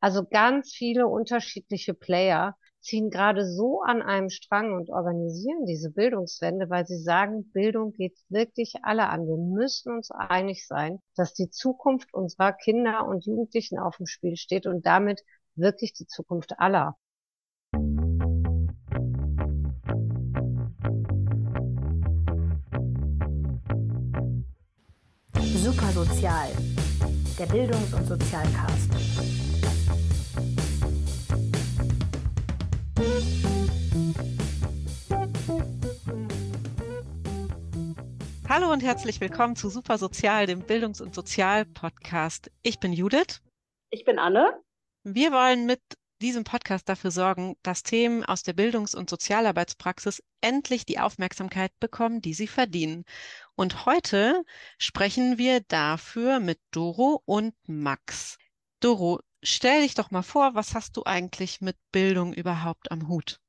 Also ganz viele unterschiedliche Player ziehen gerade so an einem Strang und organisieren diese Bildungswende, weil sie sagen, Bildung geht wirklich alle an. Wir müssen uns einig sein, dass die Zukunft unserer Kinder und Jugendlichen auf dem Spiel steht und damit wirklich die Zukunft aller. Supersozial, der Bildungs- und Sozialcast. Hallo und herzlich willkommen zu Super Sozial, dem Bildungs- und Sozial-Podcast. Ich bin Judith. Ich bin Anne. Wir wollen mit diesem Podcast dafür sorgen, dass Themen aus der Bildungs- und Sozialarbeitspraxis endlich die Aufmerksamkeit bekommen, die sie verdienen. Und heute sprechen wir dafür mit Doro und Max. Doro, stell dich doch mal vor, was hast du eigentlich mit Bildung überhaupt am Hut?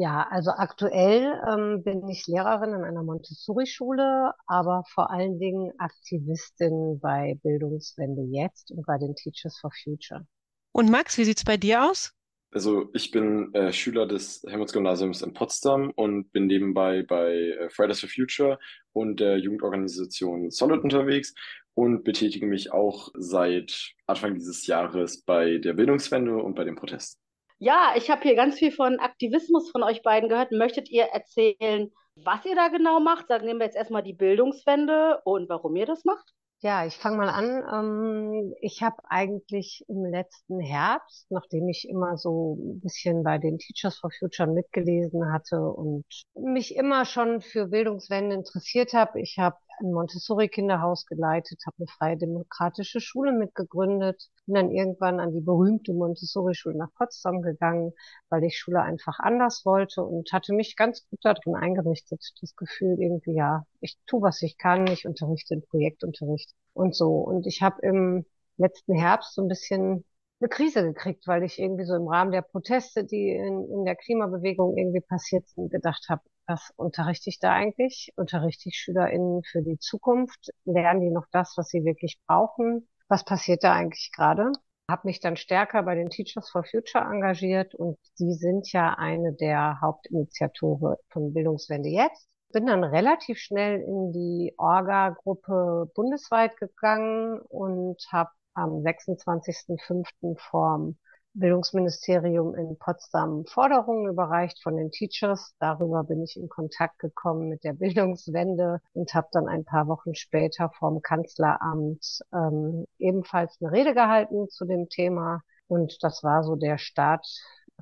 Ja, also aktuell ähm, bin ich Lehrerin in einer Montessori-Schule, aber vor allen Dingen Aktivistin bei Bildungswende jetzt und bei den Teachers for Future. Und Max, wie sieht's bei dir aus? Also ich bin äh, Schüler des Helmholtz-Gymnasiums in Potsdam und bin nebenbei bei äh, Fridays for Future und der Jugendorganisation Solid unterwegs und betätige mich auch seit Anfang dieses Jahres bei der Bildungswende und bei den Protesten. Ja, ich habe hier ganz viel von Aktivismus von euch beiden gehört. Möchtet ihr erzählen, was ihr da genau macht? Sagen nehmen wir jetzt erstmal die Bildungswende und warum ihr das macht. Ja, ich fange mal an. Ähm, ich habe eigentlich im letzten Herbst, nachdem ich immer so ein bisschen bei den Teachers for Future mitgelesen hatte und mich immer schon für Bildungswende interessiert habe, ich habe ein Montessori-Kinderhaus geleitet, habe eine freie demokratische Schule mitgegründet, bin dann irgendwann an die berühmte Montessori-Schule nach Potsdam gegangen, weil ich Schule einfach anders wollte und hatte mich ganz gut darin eingerichtet. Das Gefühl irgendwie, ja, ich tu, was ich kann, ich unterrichte in Projektunterricht und so. Und ich habe im letzten Herbst so ein bisschen eine Krise gekriegt, weil ich irgendwie so im Rahmen der Proteste, die in, in der Klimabewegung irgendwie passiert sind, gedacht habe, was unterrichte ich da eigentlich? Unterrichte ich SchülerInnen für die Zukunft? Lernen die noch das, was sie wirklich brauchen? Was passiert da eigentlich gerade? Habe mich dann stärker bei den Teachers for Future engagiert und die sind ja eine der Hauptinitiatoren von Bildungswende jetzt. Bin dann relativ schnell in die Orga-Gruppe bundesweit gegangen und habe am 26.05. vorm Bildungsministerium in Potsdam Forderungen überreicht von den Teachers. Darüber bin ich in Kontakt gekommen mit der Bildungswende und habe dann ein paar Wochen später vom Kanzleramt ähm, ebenfalls eine Rede gehalten zu dem Thema. Und das war so der Start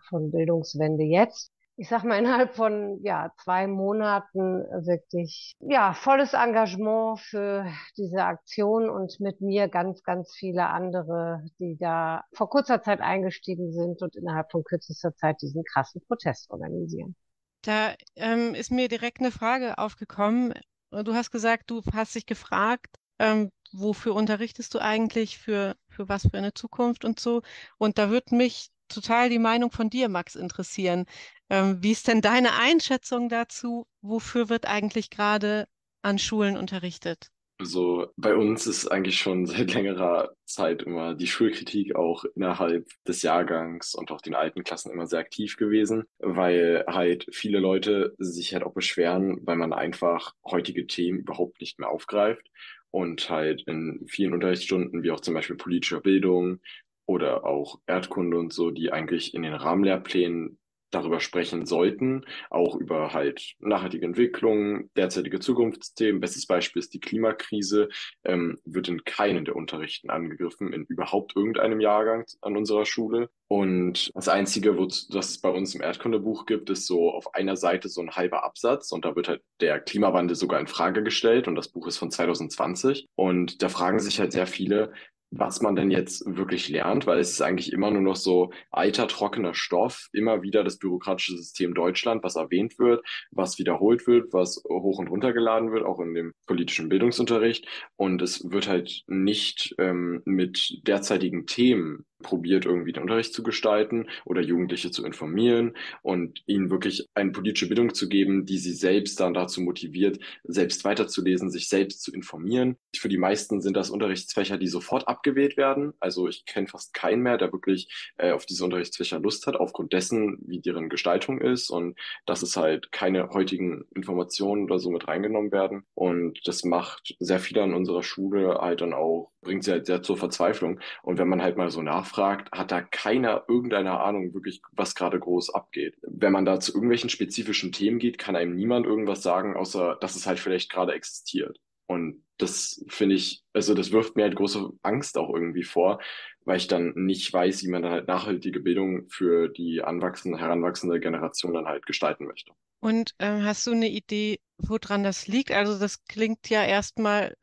von Bildungswende jetzt ich sag mal, innerhalb von ja, zwei Monaten wirklich ja, volles Engagement für diese Aktion und mit mir ganz, ganz viele andere, die da vor kurzer Zeit eingestiegen sind und innerhalb von kürzester Zeit diesen krassen Protest organisieren. Da ähm, ist mir direkt eine Frage aufgekommen. Du hast gesagt, du hast dich gefragt, ähm, wofür unterrichtest du eigentlich, für, für was für eine Zukunft und so. Und da würde mich total die Meinung von dir, Max, interessieren. Ähm, wie ist denn deine Einschätzung dazu? Wofür wird eigentlich gerade an Schulen unterrichtet? Also bei uns ist eigentlich schon seit längerer Zeit immer die Schulkritik auch innerhalb des Jahrgangs und auch den alten Klassen immer sehr aktiv gewesen, weil halt viele Leute sich halt auch beschweren, weil man einfach heutige Themen überhaupt nicht mehr aufgreift und halt in vielen Unterrichtsstunden, wie auch zum Beispiel politischer Bildung oder auch Erdkunde und so, die eigentlich in den Rahmenlehrplänen darüber sprechen sollten, auch über halt nachhaltige Entwicklung, derzeitige Zukunftsthemen. Bestes Beispiel ist die Klimakrise, ähm, wird in keinen der Unterrichten angegriffen, in überhaupt irgendeinem Jahrgang an unserer Schule. Und das Einzige, wo, das es bei uns im Erdkundebuch gibt, ist so auf einer Seite so ein halber Absatz und da wird halt der Klimawandel sogar in Frage gestellt und das Buch ist von 2020 und da fragen sich halt sehr viele, was man denn jetzt wirklich lernt, weil es ist eigentlich immer nur noch so alter, trockener Stoff, immer wieder das bürokratische System Deutschland, was erwähnt wird, was wiederholt wird, was hoch und runter geladen wird, auch in dem politischen Bildungsunterricht. Und es wird halt nicht ähm, mit derzeitigen Themen probiert, irgendwie den Unterricht zu gestalten oder Jugendliche zu informieren und ihnen wirklich eine politische Bildung zu geben, die sie selbst dann dazu motiviert, selbst weiterzulesen, sich selbst zu informieren. Für die meisten sind das Unterrichtsfächer, die sofort abgewählt werden. Also ich kenne fast keinen mehr, der wirklich äh, auf diese Unterrichtsfächer Lust hat, aufgrund dessen, wie deren Gestaltung ist und dass es halt keine heutigen Informationen oder so mit reingenommen werden. Und das macht sehr viele an unserer Schule halt dann auch, bringt sie halt sehr zur Verzweiflung. Und wenn man halt mal so nachfragt, hat da keiner irgendeine Ahnung wirklich, was gerade groß abgeht. Wenn man da zu irgendwelchen spezifischen Themen geht, kann einem niemand irgendwas sagen, außer dass es halt vielleicht gerade existiert. Und das finde ich, also das wirft mir halt große Angst auch irgendwie vor, weil ich dann nicht weiß, wie man dann halt nachhaltige Bildung für die anwachsende, heranwachsende Generation dann halt gestalten möchte. Und ähm, hast du eine Idee, woran das liegt? Also das klingt ja erstmal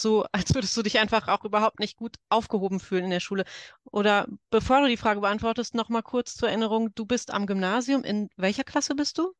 so, als würdest du dich einfach auch überhaupt nicht gut aufgehoben fühlen in der Schule. Oder bevor du die Frage beantwortest, noch mal kurz zur Erinnerung, du bist am Gymnasium. In welcher Klasse bist du?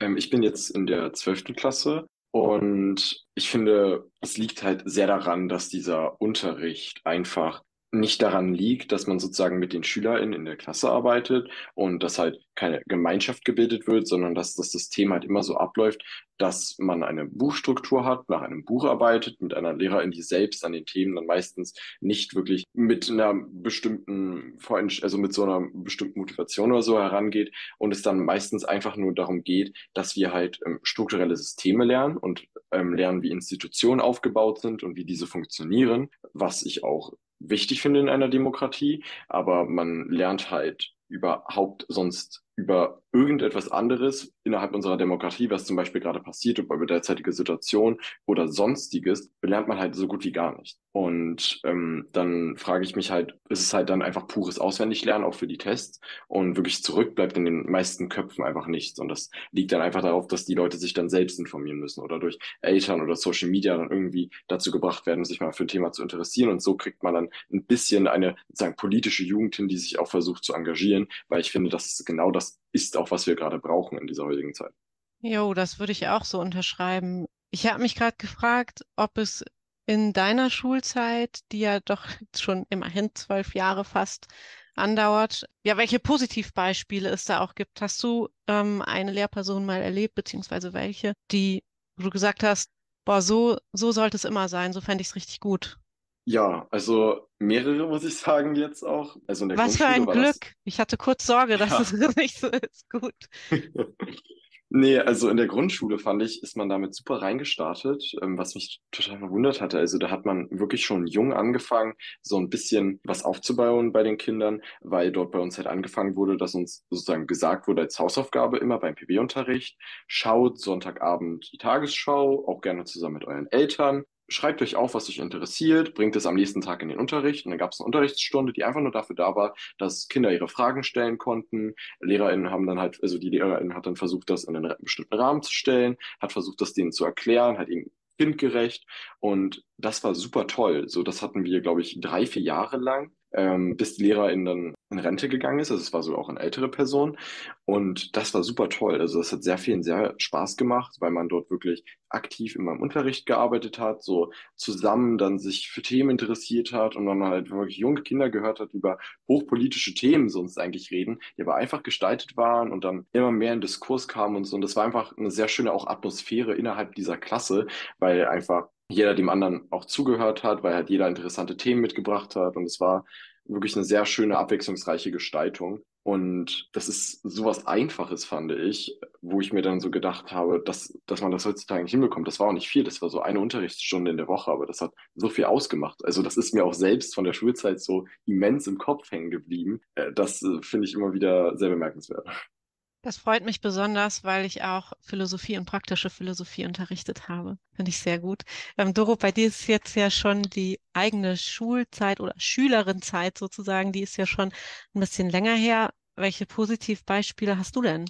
Ähm, ich bin jetzt in der zwölften Klasse und ich finde, es liegt halt sehr daran, dass dieser Unterricht einfach nicht daran liegt, dass man sozusagen mit den SchülerInnen in der Klasse arbeitet und dass halt keine Gemeinschaft gebildet wird, sondern dass das System halt immer so abläuft, dass man eine Buchstruktur hat, nach einem Buch arbeitet, mit einer Lehrerin, die selbst an den Themen dann meistens nicht wirklich mit einer bestimmten, also mit so einer bestimmten Motivation oder so herangeht und es dann meistens einfach nur darum geht, dass wir halt ähm, strukturelle Systeme lernen und ähm, lernen, wie Institutionen aufgebaut sind und wie diese funktionieren, was ich auch wichtig finde in einer Demokratie, aber man lernt halt überhaupt sonst über irgendetwas anderes innerhalb unserer Demokratie, was zum Beispiel gerade passiert, über derzeitige Situation oder sonstiges, lernt man halt so gut wie gar nicht. Und ähm, dann frage ich mich halt, ist es halt dann einfach pures Auswendiglernen, auch für die Tests und wirklich zurück bleibt in den meisten Köpfen einfach nichts. Und das liegt dann einfach darauf, dass die Leute sich dann selbst informieren müssen oder durch Eltern oder Social Media dann irgendwie dazu gebracht werden, sich mal für ein Thema zu interessieren. Und so kriegt man dann ein bisschen eine sozusagen politische Jugend hin, die sich auch versucht zu engagieren, weil ich finde, das ist genau das ist auch, was wir gerade brauchen in dieser heutigen Zeit. Jo, das würde ich auch so unterschreiben. Ich habe mich gerade gefragt, ob es in deiner Schulzeit, die ja doch schon immerhin zwölf Jahre fast andauert, ja, welche Positivbeispiele es da auch gibt. Hast du ähm, eine Lehrperson mal erlebt, beziehungsweise welche, die, wo du gesagt hast, boah, so, so sollte es immer sein, so fände ich es richtig gut? Ja, also mehrere muss ich sagen jetzt auch. Also in der Was für ein Glück. Ich hatte kurz Sorge, dass Ja. es nicht so ist. Gut. Nee, also in der Grundschule fand ich, ist man damit super reingestartet, ähm, was mich total verwundert hatte. Also da hat man wirklich schon jung angefangen, so ein bisschen was aufzubauen bei den Kindern, weil dort bei uns halt angefangen wurde, dass uns sozusagen gesagt wurde als Hausaufgabe immer beim PB-Unterricht, schaut Sonntagabend die Tagesschau, auch gerne zusammen mit euren Eltern. Schreibt euch auf, was euch interessiert, bringt es am nächsten Tag in den Unterricht. Und dann gab es eine Unterrichtsstunde, die einfach nur dafür da war, dass Kinder ihre Fragen stellen konnten. LehrerInnen haben dann halt, also die Lehrerin hat dann versucht, das in einen bestimmten Rahmen zu stellen, hat versucht, das denen zu erklären, hat ihnen kindgerecht. Und das war super toll. So, das hatten wir, glaube ich, drei, vier Jahre lang, ähm, bis die Lehrerin dann in Rente gegangen ist. Also es war so auch eine ältere Person. Und das war super toll. Also das hat sehr vielen sehr Spaß gemacht, weil man dort wirklich aktiv in meinem Unterricht gearbeitet hat, so zusammen dann sich für Themen interessiert hat und man halt wirklich junge Kinder gehört hat, über hochpolitische Themen sonst eigentlich reden, die aber einfach gestaltet waren und dann immer mehr in Diskurs kamen und so. Und das war einfach eine sehr schöne auch Atmosphäre innerhalb dieser Klasse, weil einfach jeder dem anderen auch zugehört hat, weil halt jeder interessante Themen mitgebracht hat und es war wirklich eine sehr schöne, abwechslungsreiche Gestaltung. Und das ist sowas Einfaches, fand ich, wo ich mir dann so gedacht habe, dass, dass man das heutzutage nicht hinbekommt. Das war auch nicht viel, das war so eine Unterrichtsstunde in der Woche, aber das hat so viel ausgemacht. Also das ist mir auch selbst von der Schulzeit so immens im Kopf hängen geblieben. Äh, Das äh, finde ich immer wieder sehr bemerkenswert. Das freut mich besonders, weil ich auch Philosophie und praktische Philosophie unterrichtet habe. Finde ich sehr gut. Ähm, Doro, bei dir ist jetzt ja schon die eigene Schulzeit oder Schülerinnenzeit sozusagen, die ist ja schon ein bisschen länger her. Welche Positivbeispiele hast du denn?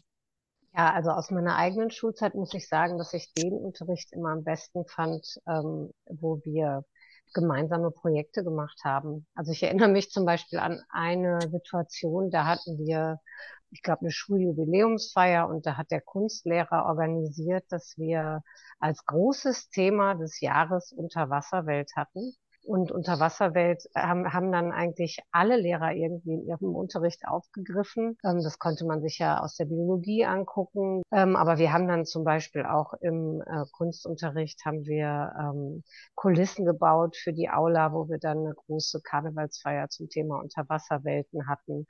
Ja, also aus meiner eigenen Schulzeit muss ich sagen, dass ich den Unterricht immer am besten fand, ähm, wo wir gemeinsame Projekte gemacht haben. Also ich erinnere mich zum Beispiel an eine Situation, da hatten wir, ich glaube, eine Schuljubiläumsfeier und da hat der Kunstlehrer organisiert, dass wir als großes Thema des Jahres Unterwasserwelt hatten. Und Unterwasserwelt haben, haben dann eigentlich alle Lehrer irgendwie in ihrem Unterricht aufgegriffen. Ähm, das konnte man sich ja aus der Biologie angucken. Ähm, aber wir haben dann zum Beispiel auch im äh, Kunstunterricht haben wir ähm, Kulissen gebaut für die Aula, wo wir dann eine große Karnevalsfeier zum Thema Unterwasserwelten hatten.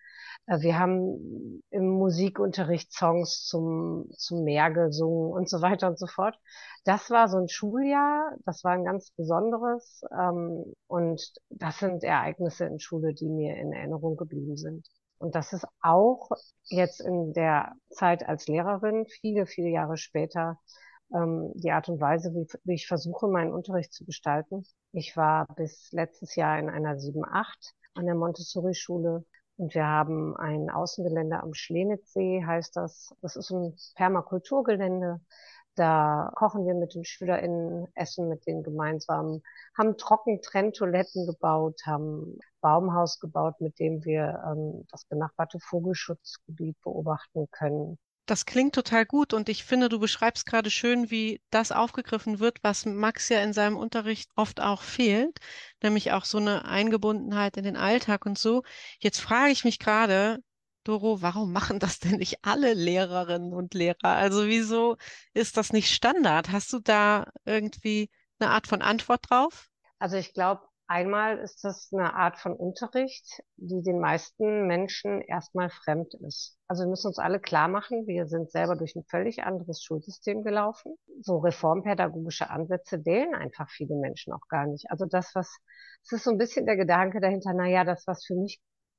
Äh, wir haben im Musikunterricht Songs zum, zum Meer gesungen und so weiter und so fort. Das war so ein Schuljahr, das war ein ganz besonderes. Ähm, und das sind Ereignisse in Schule, die mir in Erinnerung geblieben sind. Und das ist auch jetzt in der Zeit als Lehrerin, viele, viele Jahre später, ähm, die Art und Weise, wie, wie ich versuche, meinen Unterricht zu gestalten. Ich war bis letztes Jahr in einer 7-8 an der Montessori-Schule und wir haben ein Außengelände am Schlenitzsee, heißt das. Das ist ein Permakulturgelände. Da kochen wir mit den SchülerInnen, essen mit denen gemeinsam, haben Trockentrenntoiletten gebaut, haben Baumhaus gebaut, mit dem wir ähm, das benachbarte Vogelschutzgebiet beobachten können. Das klingt total gut und ich finde, du beschreibst gerade schön, wie das aufgegriffen wird, was Max ja in seinem Unterricht oft auch fehlt, nämlich auch so eine Eingebundenheit in den Alltag und so. Jetzt frage ich mich gerade, Doro, warum machen das denn nicht alle Lehrerinnen und Lehrer? Also wieso ist das nicht Standard? Hast du da irgendwie eine Art von Antwort drauf? Also ich glaube, einmal ist das eine Art von Unterricht, die den meisten Menschen erstmal fremd ist. Also wir müssen uns alle klar machen, wir sind selber durch ein völlig anderes Schulsystem gelaufen. So reformpädagogische Ansätze wählen einfach viele Menschen auch gar nicht. Also das, was, es ist so ein bisschen der Gedanke dahinter, na ja, das, was für mich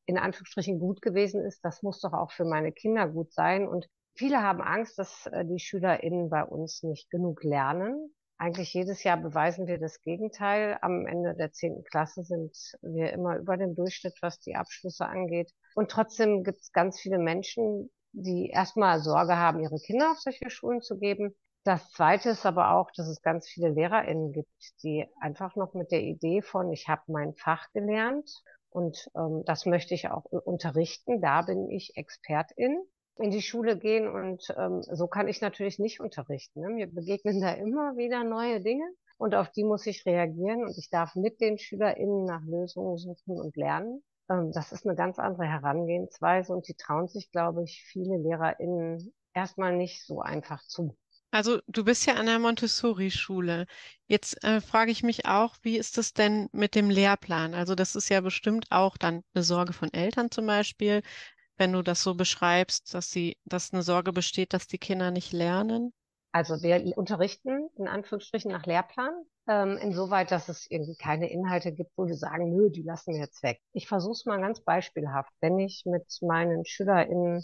in Anführungsstrichen gut gewesen ist, das muss doch auch für meine Kinder gut sein. Und viele haben Angst, dass äh, die SchülerInnen bei uns nicht genug lernen. Eigentlich jedes Jahr beweisen wir das Gegenteil. Am Ende der zehnten Klasse sind wir immer über dem Durchschnitt, was die Abschlüsse angeht. Und trotzdem gibt es ganz viele Menschen, die erstmal Sorge haben, ihre Kinder auf solche Schulen zu geben. Das Zweite ist aber auch, dass es ganz viele LehrerInnen gibt, die einfach noch mit der Idee von, ich habe mein Fach gelernt und ähm, das möchte ich auch unterrichten. Da bin ich Expertin in die Schule gehen und ähm, so kann ich natürlich nicht unterrichten. Ne? Mir begegnen da immer wieder neue Dinge und auf die muss ich reagieren und ich darf mit den SchülerInnen nach Lösungen suchen und lernen. Ähm, das ist eine ganz andere Herangehensweise und die trauen sich, glaube ich, viele LehrerInnen erstmal nicht so einfach zu. Also du bist ja an der Montessori-Schule. Jetzt äh, frage ich mich auch, wie ist es denn mit dem Lehrplan? Also das ist ja bestimmt auch dann eine Sorge von Eltern zum Beispiel, wenn du das so beschreibst, dass sie, dass eine Sorge besteht, dass die Kinder nicht lernen. Also wir unterrichten in Anführungsstrichen nach Lehrplan, ähm, insoweit, dass es irgendwie keine Inhalte gibt, wo wir sagen, nö, die lassen wir jetzt weg. Ich versuche es mal ganz beispielhaft. Wenn ich mit meinen SchülerInnen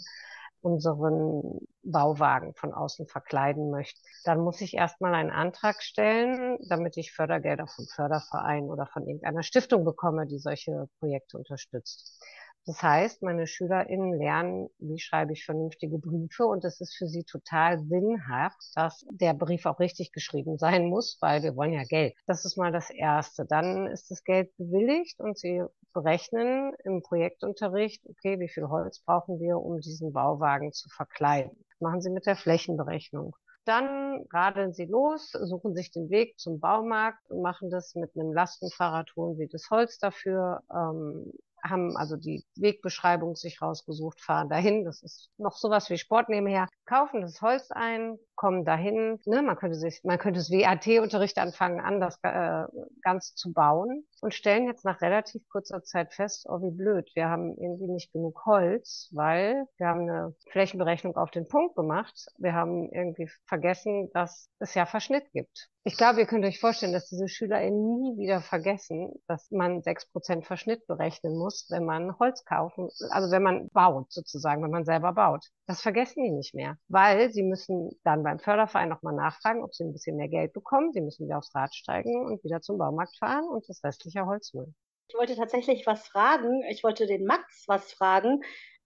unseren Bauwagen von außen verkleiden möchte, dann muss ich erstmal einen Antrag stellen, damit ich Fördergelder vom Förderverein oder von irgendeiner Stiftung bekomme, die solche Projekte unterstützt. Das heißt, meine SchülerInnen lernen, wie schreibe ich vernünftige Briefe und es ist für sie total sinnhaft, dass der Brief auch richtig geschrieben sein muss, weil wir wollen ja Geld. Das ist mal das Erste. Dann ist das Geld bewilligt und sie berechnen im Projektunterricht, okay, wie viel Holz brauchen wir, um diesen Bauwagen zu verkleiden. Das machen sie mit der Flächenberechnung. Dann radeln sie los, suchen sich den Weg zum Baumarkt und machen das mit einem Lastenfahrrad, holen sie das Holz dafür, ähm, haben also die Wegbeschreibung sich rausgesucht, fahren dahin. Das ist noch sowas wie Sport nebenher. Kaufen das Holz ein, kommen dahin. Ne, man könnte sich, man könnte das WAT-Unterricht anfangen an, das äh, ganz zu bauen und stellen jetzt nach relativ kurzer Zeit fest, oh wie blöd, wir haben irgendwie nicht genug Holz, weil wir haben eine Flächenberechnung auf den Punkt gemacht. Wir haben irgendwie vergessen, dass es ja Verschnitt gibt. Ich glaube, ihr könnt euch vorstellen, dass diese SchülerInnen nie wieder vergessen, dass man sechs Prozent Verschnitt berechnen muss, wenn man Holz kaufen, also wenn man baut sozusagen, wenn man selber baut. Das vergessen die nicht mehr, weil sie müssen dann beim Förderverein nochmal nachfragen, ob sie ein bisschen mehr Geld bekommen. Sie müssen wieder aufs Rad steigen und wieder zum Baumarkt fahren und das restliche Holz holen. Ich wollte tatsächlich was fragen. Ich wollte den Max was fragen,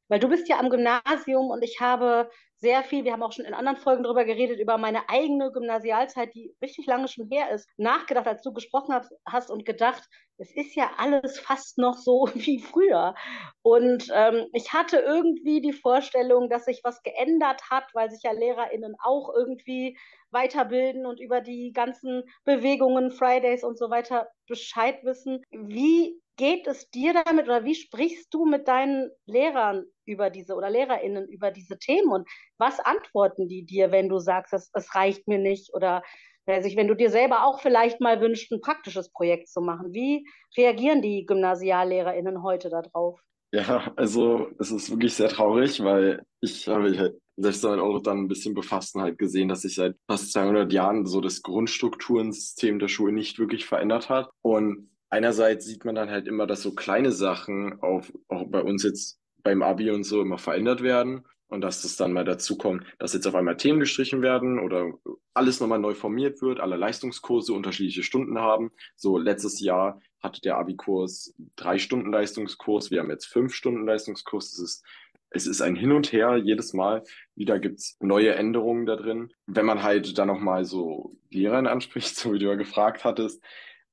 weil du bist ja am Gymnasium und ich habe sehr viel, wir haben auch schon in anderen Folgen darüber geredet, über meine eigene Gymnasialzeit, die richtig lange schon her ist, nachgedacht, als du gesprochen hast und gedacht, es ist ja alles fast noch so wie früher. Und ähm, ich hatte irgendwie die Vorstellung, dass sich was geändert hat, weil sich ja LehrerInnen auch irgendwie weiterbilden und über die ganzen Bewegungen, Fridays und so weiter Bescheid wissen. Wie geht es dir damit oder wie sprichst du mit deinen Lehrern über diese oder LehrerInnen über diese Themen und was antworten die dir, wenn du sagst, es, es reicht mir nicht oder also wenn du dir selber auch vielleicht mal wünschst, ein praktisches Projekt zu machen? Wie reagieren die GymnasiallehrerInnen heute darauf? Ja, also es ist wirklich sehr traurig, weil ich habe halt selbst damit auch dann ein bisschen befasst und halt gesehen, dass sich seit fast 200 Jahren so das Grundstrukturensystem der Schule nicht wirklich verändert hat. Und einerseits sieht man dann halt immer, dass so kleine Sachen auf, auch bei uns jetzt beim Abi und so immer verändert werden und dass es dann mal dazu kommt, dass jetzt auf einmal Themen gestrichen werden oder alles nochmal neu formiert wird, alle Leistungskurse unterschiedliche Stunden haben. So letztes Jahr hatte der Abi-Kurs drei Stunden Leistungskurs, wir haben jetzt fünf Stunden Leistungskurs. Es ist, es ist ein Hin und Her jedes Mal. Wieder gibt's neue Änderungen da drin. Wenn man halt dann nochmal so Lehrern anspricht, so wie du ja gefragt hattest,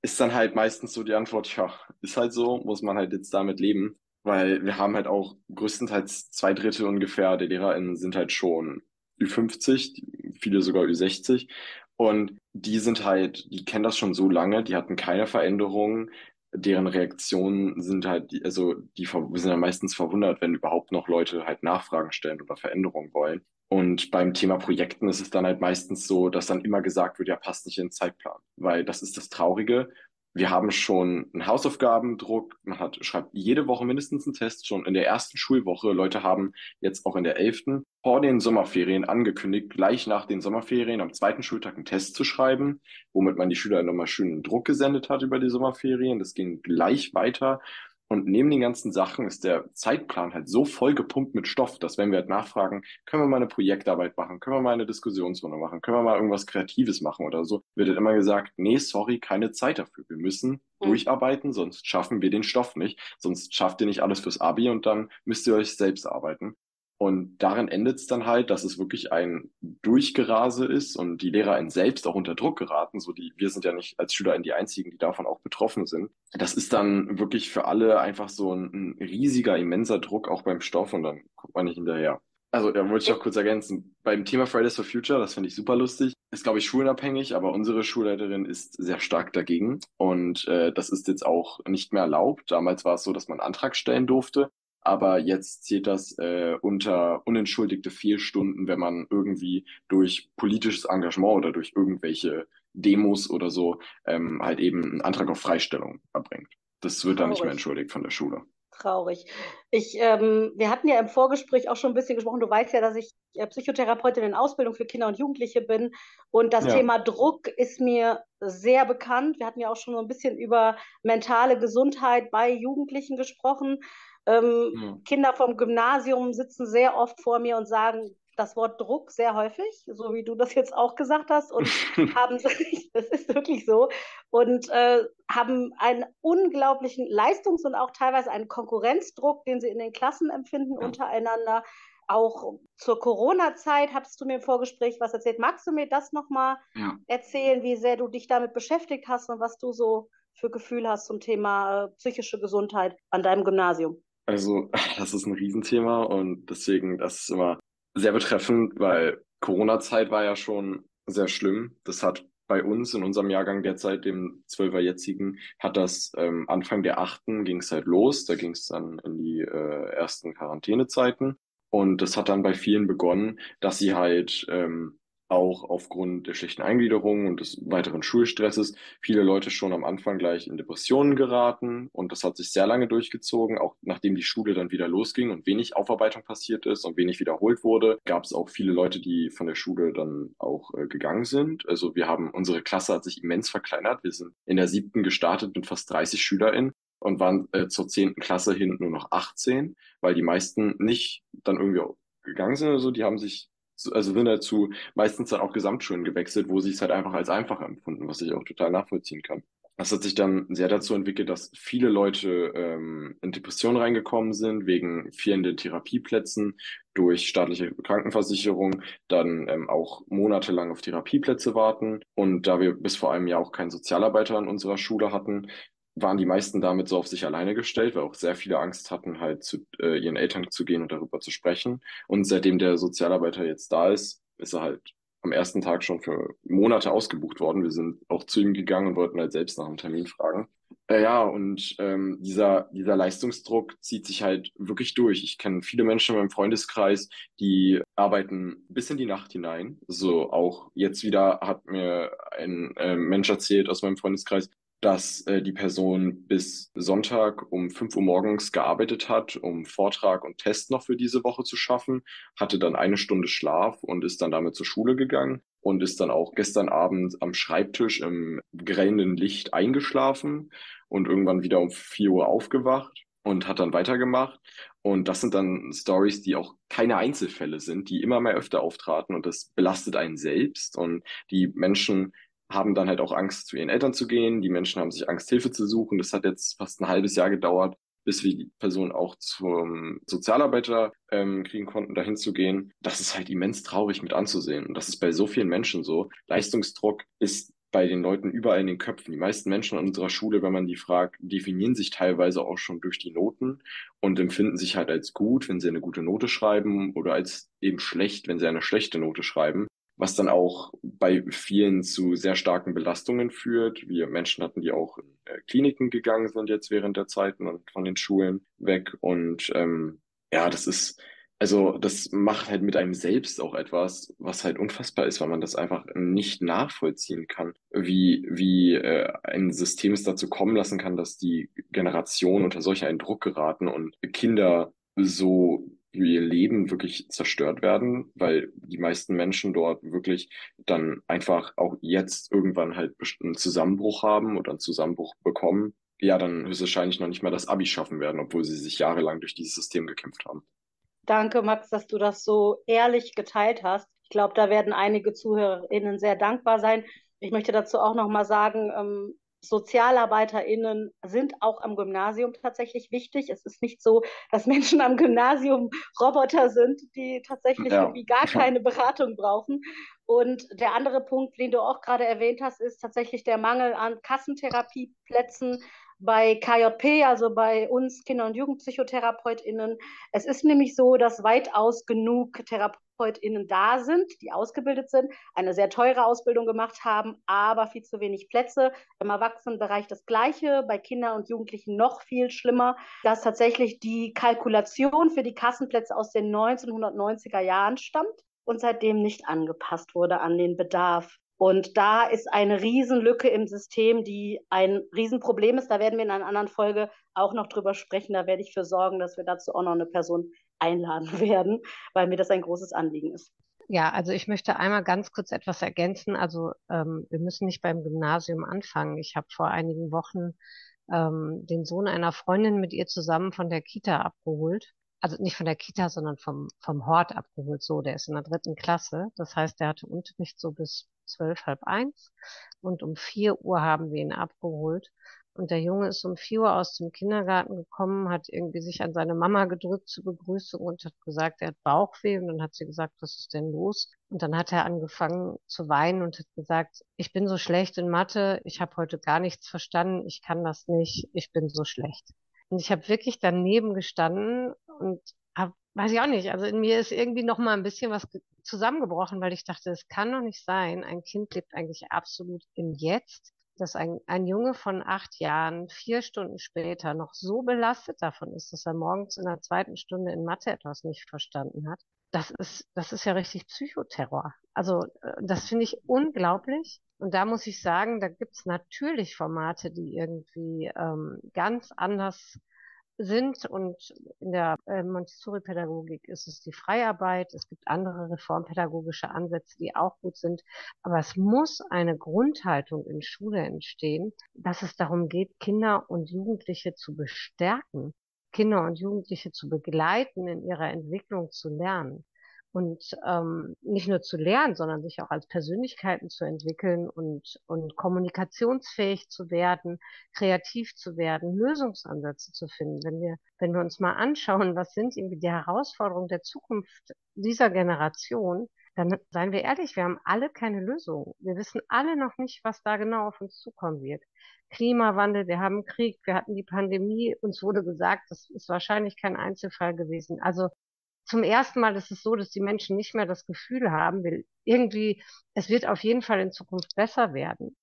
ist dann halt meistens so die Antwort, ja, ist halt so, muss man halt jetzt damit leben weil wir haben halt auch größtenteils zwei Drittel ungefähr der LehrerInnen sind halt schon Ü50, viele sogar Ü60 und die sind halt, die kennen das schon so lange, die hatten keine Veränderungen, deren Reaktionen sind halt, also die sind ja meistens verwundert, wenn überhaupt noch Leute halt Nachfragen stellen oder Veränderungen wollen. Und beim Thema Projekten ist es dann halt meistens so, dass dann immer gesagt wird, ja, passt nicht in den Zeitplan. Weil das ist das Traurige. Wir haben schon einen Hausaufgabendruck. Man hat, schreibt jede Woche mindestens einen Test. Schon in der ersten Schulwoche. Leute haben jetzt auch in der elften vor den Sommerferien angekündigt, gleich nach den Sommerferien am zweiten Schultag einen Test zu schreiben, womit man die Schüler nochmal schönen Druck gesendet hat über die Sommerferien. Das ging gleich weiter. Und neben den ganzen Sachen ist der Zeitplan halt so voll gepumpt mit Stoff, dass wenn wir halt nachfragen, können wir mal eine Projektarbeit machen, können wir mal eine Diskussionsrunde machen, können wir mal irgendwas Kreatives machen oder so, wird halt immer gesagt, nee, sorry, keine Zeit dafür. Wir müssen mhm. durcharbeiten, sonst schaffen wir den Stoff nicht. Sonst schafft ihr nicht alles fürs Abi und dann müsst ihr euch selbst arbeiten. Und darin endet es dann halt, dass es wirklich ein Durchgerase ist und die LehrerInnen selbst auch unter Druck geraten. So die, wir sind ja nicht als SchülerInnen die einzigen, die davon auch betroffen sind. Das ist dann wirklich für alle einfach so ein, ein riesiger, immenser Druck auch beim Stoff und dann guckt man nicht hinterher. Also, da wollte ich auch kurz ergänzen. Beim Thema Fridays for Future, das finde ich super lustig, ist, glaube ich, schulenabhängig, aber unsere Schulleiterin ist sehr stark dagegen. Und äh, das ist jetzt auch nicht mehr erlaubt. Damals war es so, dass man einen Antrag stellen durfte aber jetzt zählt das äh, unter unentschuldigte Fehlstunden, wenn man irgendwie durch politisches Engagement oder durch irgendwelche Demos oder so ähm, halt eben einen Antrag auf Freistellung erbringt. Das wird Traurig. dann nicht mehr entschuldigt von der Schule. Traurig. Ich, ähm, wir hatten ja im Vorgespräch auch schon ein bisschen gesprochen. Du weißt ja, dass ich äh, Psychotherapeutin in Ausbildung für Kinder und Jugendliche bin. Und das ja. Thema Druck ist mir sehr bekannt. Wir hatten ja auch schon so ein bisschen über mentale Gesundheit bei Jugendlichen gesprochen. Ähm, mhm. Kinder vom Gymnasium sitzen sehr oft vor mir und sagen das Wort Druck sehr häufig, so wie du das jetzt auch gesagt hast, und haben, das ist wirklich so, und äh, haben einen unglaublichen Leistungs- und auch teilweise einen Konkurrenzdruck, den sie in den Klassen empfinden ja. untereinander. Auch zur Corona-Zeit hattest du mir im Vorgespräch was erzählt. Magst du mir das nochmal ja. erzählen, wie sehr du dich damit beschäftigt hast und was du so für Gefühl hast zum Thema äh, psychische Gesundheit an deinem Gymnasium? Also, das ist ein Riesenthema und deswegen, das ist immer sehr betreffend, weil Corona-Zeit war ja schon sehr schlimm. Das hat bei uns in unserem Jahrgang derzeit, dem Zwölfer jetzigen, hat das ähm, Anfang der Achten ging es halt los. Da ging es dann in die äh, ersten Quarantänezeiten. Und das hat dann bei vielen begonnen, dass sie halt ähm, auch aufgrund der schlechten Eingliederung und des weiteren Schulstresses viele Leute schon am Anfang gleich in Depressionen geraten und das hat sich sehr lange durchgezogen, auch nachdem die Schule dann wieder losging und wenig Aufarbeitung passiert ist und wenig wiederholt wurde, gab es auch viele Leute, die von der Schule dann auch äh, gegangen sind. Also wir haben, unsere Klasse hat sich immens verkleinert. Wir sind in der siebten gestartet mit fast 30 SchülerInnen und waren äh, zur zehnten Klasse hin nur noch 18, weil die meisten nicht dann irgendwie gegangen sind oder so, die haben sich also sind halt zu meistens dann auch Gesamtschulen gewechselt, wo sie es halt einfach als einfacher empfunden, was ich auch total nachvollziehen kann. Das hat sich dann sehr dazu entwickelt, dass viele Leute ähm, in Depressionen reingekommen sind, wegen fehlenden Therapieplätzen durch staatliche Krankenversicherung, dann ähm, auch monatelang auf Therapieplätze warten. Und da wir bis vor einem Jahr auch keinen Sozialarbeiter in unserer Schule hatten, waren die meisten damit so auf sich alleine gestellt, weil auch sehr viele Angst hatten, halt zu äh, ihren Eltern zu gehen und darüber zu sprechen. Und seitdem der Sozialarbeiter jetzt da ist, ist er halt am ersten Tag schon für Monate ausgebucht worden. Wir sind auch zu ihm gegangen und wollten halt selbst nach einem Termin fragen. Äh, ja, und ähm, dieser, dieser Leistungsdruck zieht sich halt wirklich durch. Ich kenne viele Menschen in meinem Freundeskreis, die arbeiten bis in die Nacht hinein. So auch jetzt wieder hat mir ein äh, Mensch erzählt aus meinem Freundeskreis, dass äh, die Person bis Sonntag um 5 Uhr morgens gearbeitet hat, um Vortrag und Test noch für diese Woche zu schaffen, hatte dann eine Stunde Schlaf und ist dann damit zur Schule gegangen und ist dann auch gestern Abend am Schreibtisch im grellen Licht eingeschlafen und irgendwann wieder um 4 Uhr aufgewacht und hat dann weitergemacht. Und das sind dann Stories, die auch keine Einzelfälle sind, die immer mehr öfter auftraten und das belastet einen selbst und die Menschen haben dann halt auch Angst, zu ihren Eltern zu gehen. Die Menschen haben sich Angst, Hilfe zu suchen. Das hat jetzt fast ein halbes Jahr gedauert, bis wir die Person auch zum Sozialarbeiter ähm, kriegen konnten, dahin zu gehen. Das ist halt immens traurig mit anzusehen. Und das ist bei so vielen Menschen so. Leistungsdruck ist bei den Leuten überall in den Köpfen. Die meisten Menschen an unserer Schule, wenn man die fragt, definieren sich teilweise auch schon durch die Noten und empfinden sich halt als gut, wenn sie eine gute Note schreiben oder als eben schlecht, wenn sie eine schlechte Note schreiben was dann auch bei vielen zu sehr starken Belastungen führt. Wir Menschen hatten, die auch in äh, Kliniken gegangen sind jetzt während der Zeiten und von den Schulen weg. Und ähm, ja, das ist, also das macht halt mit einem selbst auch etwas, was halt unfassbar ist, weil man das einfach nicht nachvollziehen kann, wie, wie äh, ein System es dazu kommen lassen kann, dass die Generation unter solch einen Druck geraten und Kinder so ihr Leben wirklich zerstört werden, weil die meisten Menschen dort wirklich dann einfach auch jetzt irgendwann halt einen Zusammenbruch haben oder einen Zusammenbruch bekommen, ja, dann höchstwahrscheinlich noch nicht mal das Abi schaffen werden, obwohl sie sich jahrelang durch dieses System gekämpft haben. Danke, Max, dass du das so ehrlich geteilt hast. Ich glaube, da werden einige ZuhörerInnen sehr dankbar sein. Ich möchte dazu auch noch mal sagen, ähm, SozialarbeiterInnen sind auch am Gymnasium tatsächlich wichtig. Es ist nicht so, dass Menschen am Gymnasium Roboter sind, die tatsächlich ja. irgendwie gar keine Beratung brauchen. Und der andere Punkt, den du auch gerade erwähnt hast, ist tatsächlich der Mangel an Kassentherapieplätzen bei KJP, also bei uns Kinder- und JugendpsychotherapeutInnen. Es ist nämlich so, dass weitaus genug TherapeutInnen da sind, die ausgebildet sind, eine sehr teure Ausbildung gemacht haben, aber viel zu wenig Plätze. Im Erwachsenenbereich das Gleiche, bei Kindern und Jugendlichen noch viel schlimmer, dass tatsächlich die Kalkulation für die Kassenplätze aus den 1990er Jahren stammt und seitdem nicht angepasst wurde an den Bedarf. Und da ist eine Riesenlücke im System, die ein Riesenproblem ist. Da werden wir in einer anderen Folge auch noch drüber sprechen. Da werde ich für sorgen, dass wir dazu auch noch eine Person einladen werden, weil mir das ein großes Anliegen ist. Ja, also ich möchte einmal ganz kurz etwas ergänzen. Also ähm, wir müssen nicht beim Gymnasium anfangen. Ich habe vor einigen Wochen ähm, den Sohn einer Freundin mit ihr zusammen von der Kita abgeholt also nicht von der Kita, sondern vom, vom Hort abgeholt. So, der ist in der dritten Klasse. Das heißt, der hatte Unterricht so bis zwölf, halb eins. Und um vier Uhr haben wir ihn abgeholt. Und der Junge ist um vier Uhr aus dem Kindergarten gekommen, hat irgendwie sich an seine Mama gedrückt zur Begrüßung und hat gesagt, er hat Bauchweh. Und dann hat sie gesagt, was ist denn los? Und dann hat er angefangen zu weinen und hat gesagt, ich bin so schlecht in Mathe, ich habe heute gar nichts verstanden, ich kann das nicht, ich bin so schlecht. Und ich habe wirklich daneben gestanden und hab, weiß ich auch nicht, also in mir ist irgendwie noch mal ein bisschen was zusammengebrochen, weil ich dachte, es kann doch nicht sein. Ein Kind lebt eigentlich absolut im Jetzt, dass ein, ein Junge von acht Jahren vier Stunden später noch so belastet davon ist, dass er morgens in der zweiten Stunde in Mathe etwas nicht verstanden hat. Das ist, das ist ja richtig Psychoterror. Also äh, das finde ich unglaublich. Und da muss ich sagen, da gibt's natürlich Formate, die irgendwie ähm, ganz anders sind. Und in der äh, Montessori-Pädagogik ist es die Freiarbeit. Es gibt andere reformpädagogische Ansätze, die auch gut sind. Aber es muss eine Grundhaltung in Schule entstehen, dass es darum geht, Kinder und Jugendliche zu bestärken, Kinder und Jugendliche zu begleiten, in ihrer Entwicklung zu lernen. Und ähm, nicht nur zu lernen, sondern sich auch als Persönlichkeiten zu entwickeln und, und kommunikationsfähig zu werden, kreativ zu werden, Lösungsansätze zu finden. Wenn wir, wenn wir uns mal anschauen, was sind irgendwie die Herausforderungen der Zukunft dieser Generation, dann seien wir ehrlich, wir haben alle keine Lösung. Wir wissen alle noch nicht, was da genau auf uns zukommen wird. Klimawandel, wir haben Krieg, wir hatten die Pandemie, uns wurde gesagt, das ist wahrscheinlich kein Einzelfall gewesen. Also zum ersten Mal ist es so, dass die Menschen nicht mehr das Gefühl haben, irgendwie, es wird auf jeden Fall in Zukunft besser werden.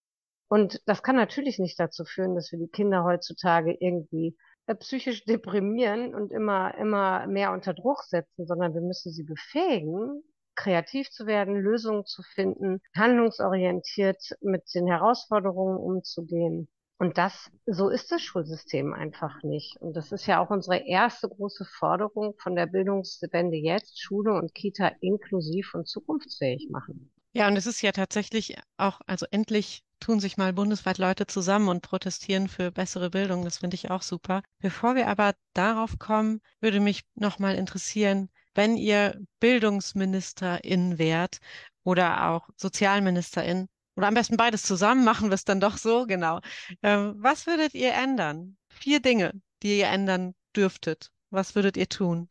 Und das kann natürlich nicht dazu führen, dass wir die Kinder heutzutage irgendwie äh, psychisch deprimieren und immer, immer mehr unter Druck setzen, sondern wir müssen sie befähigen, kreativ zu werden, Lösungen zu finden, handlungsorientiert mit den Herausforderungen umzugehen. Und das, so ist das Schulsystem einfach nicht. Und das ist ja auch unsere erste große Forderung von der Bildungswende jetzt, Schule und Kita inklusiv und zukunftsfähig machen. Ja, und es ist ja tatsächlich auch, also endlich tun sich mal bundesweit Leute zusammen und protestieren für bessere Bildung. Das finde ich auch super. Bevor wir aber darauf kommen, würde mich nochmal interessieren, wenn ihr Bildungsministerin wärt oder auch Sozialministerin, oder am besten beides zusammen, machen wir es dann doch so, genau. Ähm, was würdet ihr ändern? Vier Dinge, die ihr ändern dürftet. Was würdet ihr tun?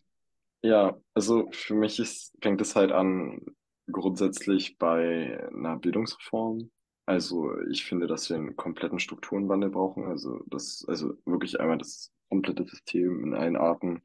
Ja, also für mich ist, fängt es halt an grundsätzlich bei einer Bildungsreform. Also ich finde, dass wir einen kompletten Strukturenwandel brauchen. Also das, also wirklich einmal das komplette System in allen Arten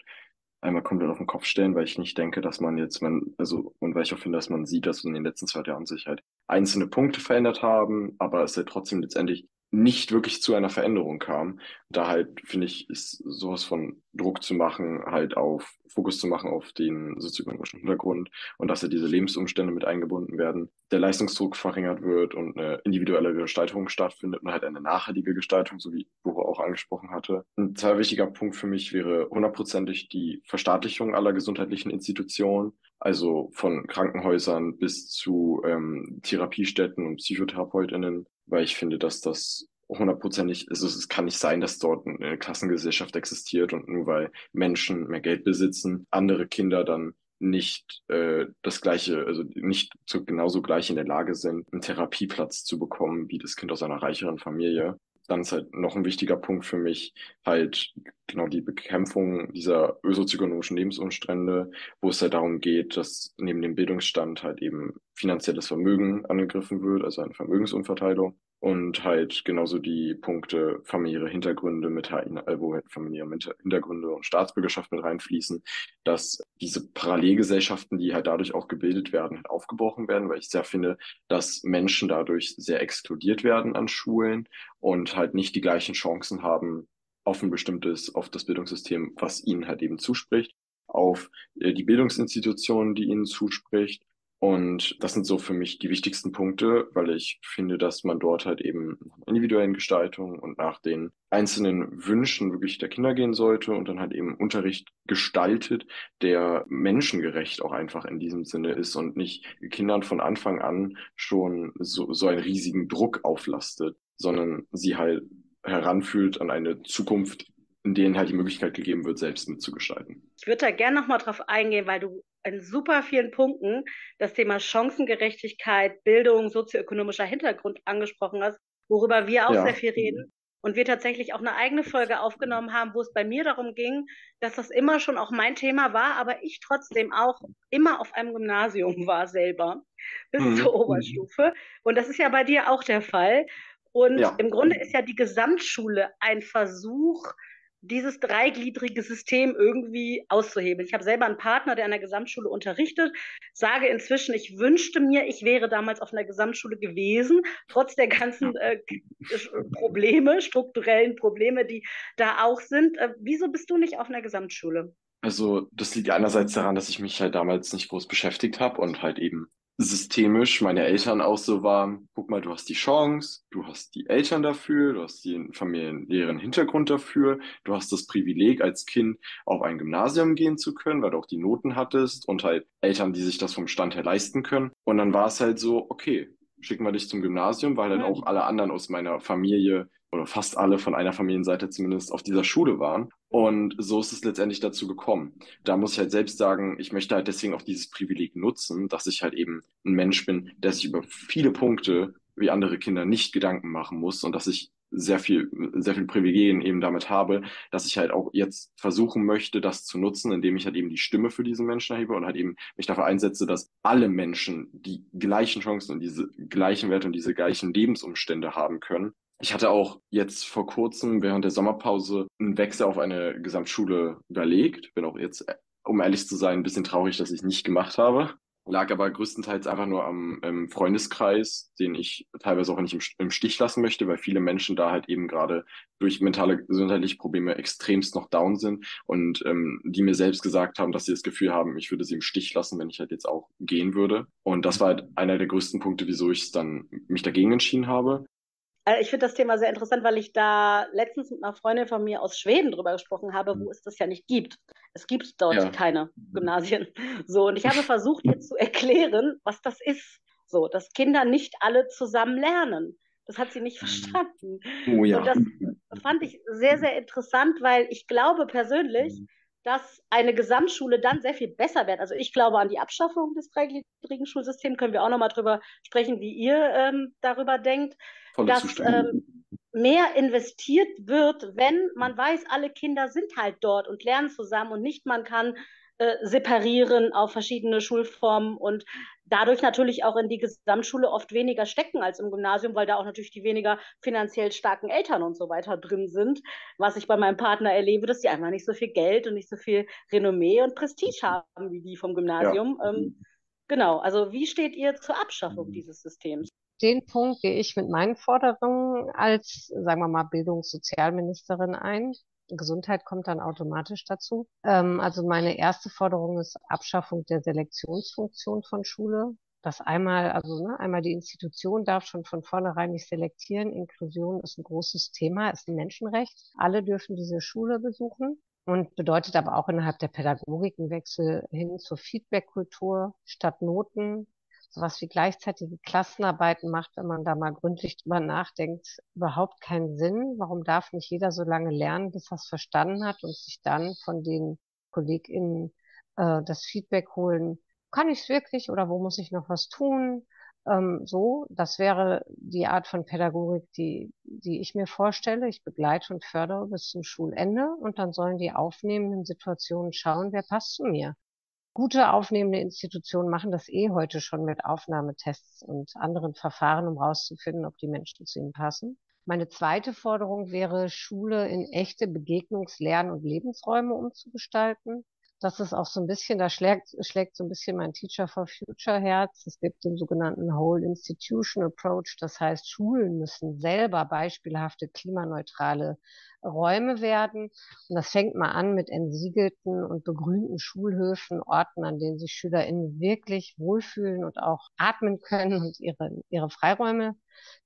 einmal komplett auf den Kopf stellen, weil ich nicht denke, dass man jetzt, man, also, und weil ich auch finde, dass man sieht, dass in den letzten zwei Jahren sich halt einzelne Punkte verändert haben, aber es halt trotzdem letztendlich nicht wirklich zu einer Veränderung kam. Da halt, finde ich, ist sowas von Druck zu machen, halt auf Fokus zu machen auf den sozioökonomischen Hintergrund und dass ja diese Lebensumstände mit eingebunden werden, der Leistungsdruck verringert wird und eine individuelle Gestaltung stattfindet und halt eine nachhaltige Gestaltung, so wie Buro auch angesprochen hatte. Ein sehr wichtiger Punkt für mich wäre hundertprozentig die Verstaatlichung aller gesundheitlichen Institutionen, also von Krankenhäusern bis zu ähm, Therapiestätten und PsychotherapeutInnen, weil ich finde, dass das hundertprozentig, also es kann nicht sein, dass dort eine Klassengesellschaft existiert und nur weil Menschen mehr Geld besitzen, andere Kinder dann nicht äh, das gleiche, also nicht so, genauso gleich in der Lage sind, einen Therapieplatz zu bekommen wie das Kind aus einer reicheren Familie dann ist halt noch ein wichtiger Punkt für mich halt genau die Bekämpfung dieser sozioökonomischen Lebensumstände, wo es halt darum geht, dass neben dem Bildungsstand halt eben finanzielles Vermögen angegriffen wird, also eine Vermögensumverteilung und halt genauso die Punkte familiäre Hintergründe mit äh, wo halt familiäre Hintergründe und Staatsbürgerschaft mit reinfließen, dass diese Parallelgesellschaften, die halt dadurch auch gebildet werden, halt aufgebrochen werden, weil ich sehr finde, dass Menschen dadurch sehr exkludiert werden an Schulen und halt nicht die gleichen Chancen haben auf ein bestimmtes, auf das Bildungssystem, was ihnen halt eben zuspricht, auf äh, die Bildungsinstitutionen, die ihnen zuspricht und das sind so für mich die wichtigsten Punkte, weil ich finde, dass man dort halt eben nach individuellen Gestaltung und nach den einzelnen Wünschen wirklich der Kinder gehen sollte und dann halt eben Unterricht gestaltet, der menschengerecht auch einfach in diesem Sinne ist und nicht Kindern von Anfang an schon so, so einen riesigen Druck auflastet, sondern sie halt heranfühlt an eine Zukunft, in denen halt die Möglichkeit gegeben wird, selbst mitzugestalten. Ich würde da gerne nochmal drauf eingehen, weil du in super vielen Punkten das Thema Chancengerechtigkeit, Bildung, sozioökonomischer Hintergrund angesprochen hast, worüber wir auch ja. sehr viel reden. Und wir tatsächlich auch eine eigene Folge aufgenommen haben, wo es bei mir darum ging, dass das immer schon auch mein Thema war, aber ich trotzdem auch immer auf einem Gymnasium war selber, bis mhm. zur Oberstufe. Und das ist ja bei dir auch der Fall. Und ja. im Grunde ist ja die Gesamtschule ein Versuch, dieses dreigliedrige System irgendwie auszuhebeln. Ich habe selber einen Partner, der an der Gesamtschule unterrichtet, sage inzwischen, ich wünschte mir, ich wäre damals auf einer Gesamtschule gewesen, trotz der ganzen äh, Probleme, strukturellen Probleme, die da auch sind. Äh, wieso bist du nicht auf einer Gesamtschule? Also das liegt einerseits daran, dass ich mich halt damals nicht groß beschäftigt habe und halt eben systemisch meine Eltern auch so waren, guck mal, du hast die Chance, du hast die Eltern dafür, du hast den familiären Hintergrund dafür, du hast das Privileg als Kind auf ein Gymnasium gehen zu können, weil du auch die Noten hattest und halt Eltern, die sich das vom Stand her leisten können. Und dann war es halt so, okay, schicken wir dich zum Gymnasium, weil dann auch alle anderen aus meiner Familie oder fast alle von einer Familienseite zumindest auf dieser Schule waren. Und so ist es letztendlich dazu gekommen. Da muss ich halt selbst sagen, ich möchte halt deswegen auch dieses Privileg nutzen, dass ich halt eben ein Mensch bin, der sich über viele Punkte wie andere Kinder nicht Gedanken machen muss und dass ich sehr viel, sehr viel Privilegien eben damit habe, dass ich halt auch jetzt versuchen möchte, das zu nutzen, indem ich halt eben die Stimme für diese Menschen erhebe und halt eben mich dafür einsetze, dass alle Menschen die gleichen Chancen und diese gleichen Werte und diese gleichen Lebensumstände haben können. Ich hatte auch jetzt vor kurzem während der Sommerpause einen Wechsel auf eine Gesamtschule überlegt. Bin auch jetzt, um ehrlich zu sein, ein bisschen traurig, dass ich nicht gemacht habe lag aber größtenteils einfach nur am Freundeskreis, den ich teilweise auch nicht im, im, Stich lassen möchte, weil viele Menschen da halt eben gerade durch mentale gesundheitliche Probleme extremst noch down sind und ähm, die mir selbst gesagt haben, dass sie das Gefühl haben, ich würde sie im Stich lassen, wenn ich halt jetzt auch gehen würde. Und das war halt einer der größten Punkte, wieso ich dann mich dagegen entschieden habe. Äh, ich finde das Thema sehr interessant, weil ich da letztens mit einer Freundin von mir aus Schweden drüber gesprochen habe, wo mhm. es das ja nicht gibt. Es gibt dort ja. keine Gymnasien. So, und ich habe versucht, ihr zu erklären, was das ist. So, dass Kinder nicht alle zusammen lernen. Das hat sie nicht mhm. verstanden. Oh ja. Und das fand ich sehr, sehr interessant, weil ich glaube persönlich, mhm. Dass eine Gesamtschule dann sehr viel besser wird. Also ich glaube an die Abschaffung des dreigliedrigen Schulsystems. Können wir auch nochmal drüber sprechen, wie ihr ähm, darüber denkt. Volle dass ähm, mehr investiert wird, wenn man weiß, alle Kinder sind halt dort und lernen zusammen und nicht man kann äh, separieren auf verschiedene Schulformen und dadurch natürlich auch in die Gesamtschule oft weniger stecken als im Gymnasium, weil da auch natürlich die weniger finanziell starken Eltern und so weiter drin sind. Was ich bei meinem Partner erlebe, dass die einfach nicht so viel Geld und nicht so viel Renommee und Prestige haben wie die vom Gymnasium. Ja. Ähm, genau, also wie steht ihr zur Abschaffung dieses Systems? den Punkt gehe ich mit meinen Forderungen als, sagen wir mal, Bildungssozialministerin ein. Gesundheit kommt dann automatisch dazu. Ähm, also meine erste Forderung ist Abschaffung der Selektionsfunktion von Schule. Das einmal, also ne, einmal die Institution darf schon von vornherein nicht selektieren. Inklusion ist ein großes Thema, ist ein Menschenrecht. Alle dürfen diese Schule besuchen und bedeutet aber auch innerhalb der Pädagogik einen Wechsel hin zur Feedback-Kultur statt Noten, sowas wie gleichzeitige Klassenarbeiten macht, wenn man da mal gründlich drüber nachdenkt, überhaupt keinen Sinn. Warum darf nicht jeder so lange lernen, bis er es verstanden hat und sich dann von den KollegInnen äh, das Feedback holen, kann ich es wirklich oder wo muss ich noch was tun? Ähm, so, das wäre die Art von Pädagogik, die, die ich mir vorstelle. Ich begleite und fördere bis zum Schulende und dann sollen die aufnehmenden Situationen schauen, wer passt zu mir gute aufnehmende Institutionen machen das eh heute schon mit Aufnahmetests und anderen Verfahren, um herauszufinden, ob die Menschen zu ihnen passen. Meine zweite Forderung wäre, Schule in echte Begegnungs-, Lern- und Lebensräume umzugestalten. Das ist auch so ein bisschen, da schlägt, schlägt so ein bisschen mein Teacher for Future Herz. Es gibt den sogenannten Whole Institution Approach. Das heißt, Schulen müssen selber beispielhafte klimaneutrale Räume werden. Und das fängt mal an mit entsiegelten und begrünten Schulhöfen, Orten, an denen sich SchülerInnen wirklich wohlfühlen und auch atmen können und ihre, ihre Freiräume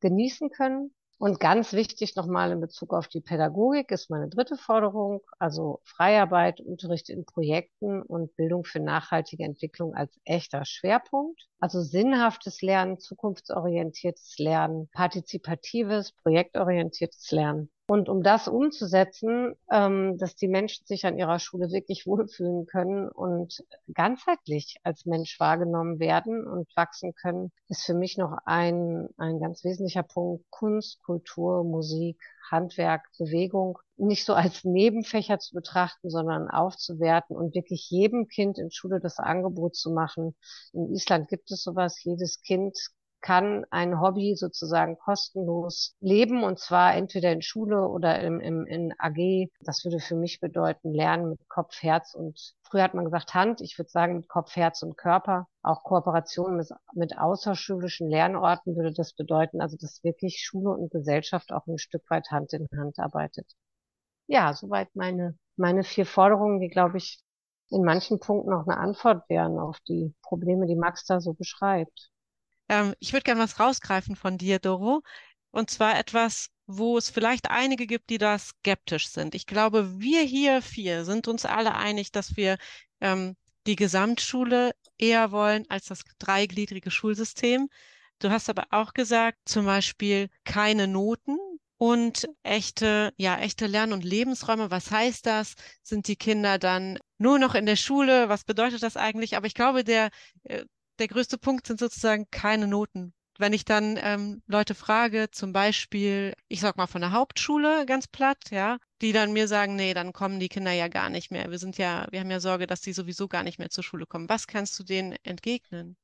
genießen können. Und ganz wichtig nochmal in Bezug auf die Pädagogik ist meine dritte Forderung, also Freiarbeit, Unterricht in Projekten und Bildung für nachhaltige Entwicklung als echter Schwerpunkt. Also sinnhaftes Lernen, zukunftsorientiertes Lernen, partizipatives, projektorientiertes Lernen. Und um das umzusetzen, ähm, dass die Menschen sich an ihrer Schule wirklich wohlfühlen können und ganzheitlich als Mensch wahrgenommen werden und wachsen können, ist für mich noch ein, ein ganz wesentlicher Punkt. Kunst, Kultur, Musik, Handwerk, Bewegung nicht so als Nebenfächer zu betrachten, sondern aufzuwerten und wirklich jedem Kind in Schule das Angebot zu machen. In Island gibt es sowas. Jedes Kind kann ein Hobby sozusagen kostenlos leben und zwar entweder in Schule oder im, im, in AG. Das würde für mich bedeuten, lernen mit Kopf, Herz und früher hat man gesagt Hand. Ich würde sagen mit Kopf, Herz und Körper. Auch Kooperation mit, mit außerschulischen Lernorten würde das bedeuten, also dass wirklich Schule und Gesellschaft auch ein Stück weit Hand in Hand arbeitet. Ja, soweit meine, meine vier Forderungen, die glaube ich in manchen Punkten auch eine Antwort wären auf die Probleme, die Max da so beschreibt. Ähm, ich würde gerne was rausgreifen von dir, Doro. Und zwar etwas, wo es vielleicht einige gibt, die da skeptisch sind. Ich glaube, wir hier vier sind uns alle einig, dass wir ähm, die Gesamtschule eher wollen als das dreigliedrige Schulsystem. Du hast aber auch gesagt, zum Beispiel keine Noten und echte, ja, echte Lern- und Lebensräume. Was heißt das? Sind die Kinder dann nur noch in der Schule? Was bedeutet das eigentlich? Aber ich glaube, der, äh, der größte Punkt sind sozusagen keine Noten. Wenn ich dann ähm, Leute frage, zum Beispiel, ich sag mal von der Hauptschule ganz platt, ja, die dann mir sagen, nee, dann kommen die Kinder ja gar nicht mehr. Wir sind ja, wir haben ja Sorge, dass die sowieso gar nicht mehr zur Schule kommen. Was kannst du denen entgegnen?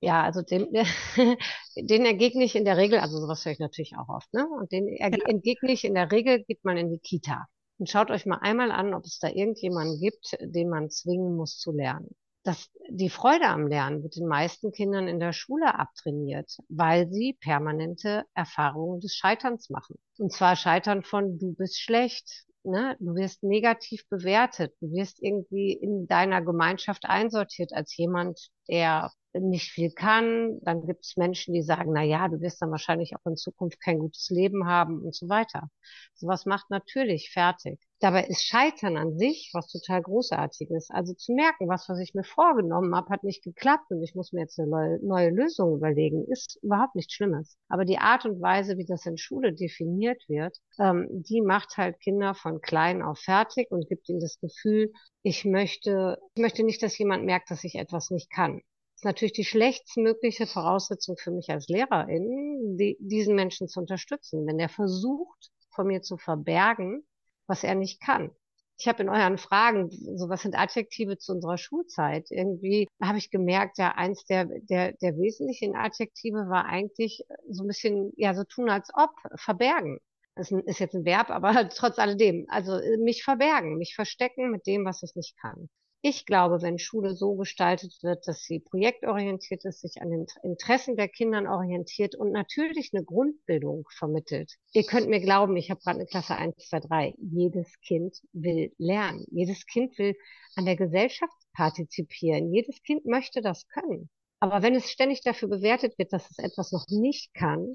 Ja, also dem, den entgegne ich in der Regel, also sowas höre ich natürlich auch oft, ne? Und den ja. entgegne ich in der Regel, geht man in die Kita. Und schaut euch mal einmal an, ob es da irgendjemanden gibt, den man zwingen muss zu lernen. Das, die Freude am Lernen wird den meisten Kindern in der Schule abtrainiert, weil sie permanente Erfahrungen des Scheiterns machen. Und zwar Scheitern von du bist schlecht, ne? Du wirst negativ bewertet, du wirst irgendwie in deiner Gemeinschaft einsortiert als jemand, der nicht viel kann. Dann gibt es Menschen, die sagen, na ja, du wirst dann wahrscheinlich auch in Zukunft kein gutes Leben haben und so weiter. Sowas macht natürlich fertig. Dabei ist Scheitern an sich was total Großartiges. Also zu merken, was, was ich mir vorgenommen habe, hat nicht geklappt und ich muss mir jetzt eine neue, Lösung überlegen, ist überhaupt nichts Schlimmes. Aber die Art und Weise, wie das in Schule definiert wird, ähm, die macht halt Kinder von klein auf fertig und gibt ihnen das Gefühl, ich möchte, ich möchte nicht, dass jemand merkt, dass ich etwas nicht kann ist natürlich die schlechtstmögliche Voraussetzung für mich als Lehrerin, die, diesen Menschen zu unterstützen. Wenn er versucht, von mir zu verbergen, was er nicht kann. Ich habe in euren Fragen, so was sind Adjektive zu unserer Schulzeit? Irgendwie habe ich gemerkt, ja, eins der, der, der wesentlichen Adjektive war eigentlich so ein bisschen, ja, so tun als ob, verbergen. Das ist jetzt ein Verb, aber trotz alledem. Also mich verbergen, mich verstecken mit dem, was ich nicht kann. Ich glaube, wenn Schule so gestaltet wird, dass sie projektorientiert ist, sich an den Interessen der Kinder orientiert und natürlich eine Grundbildung vermittelt. Ihr könnt mir glauben, ich habe gerade eine Klasse 1, 2, 3. Jedes Kind will lernen. Jedes Kind will an der Gesellschaft partizipieren. Jedes Kind möchte das können. Aber wenn es ständig dafür bewertet wird, dass es etwas noch nicht kann,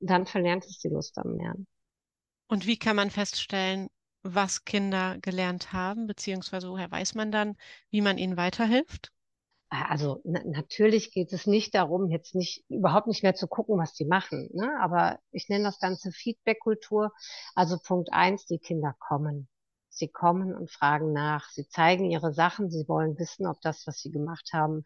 dann verlernt es die Lust am Lernen. Und wie kann man feststellen, was Kinder gelernt haben, beziehungsweise woher weiß man dann, wie man ihnen weiterhilft? Also na natürlich geht es nicht darum, jetzt nicht überhaupt nicht mehr zu gucken, was die machen. Ne? Aber ich nenne das Ganze Feedback-Kultur. Also Punkt eins, die Kinder kommen. Sie kommen und fragen nach. Sie zeigen ihre Sachen. Sie wollen wissen, ob das, was sie gemacht haben,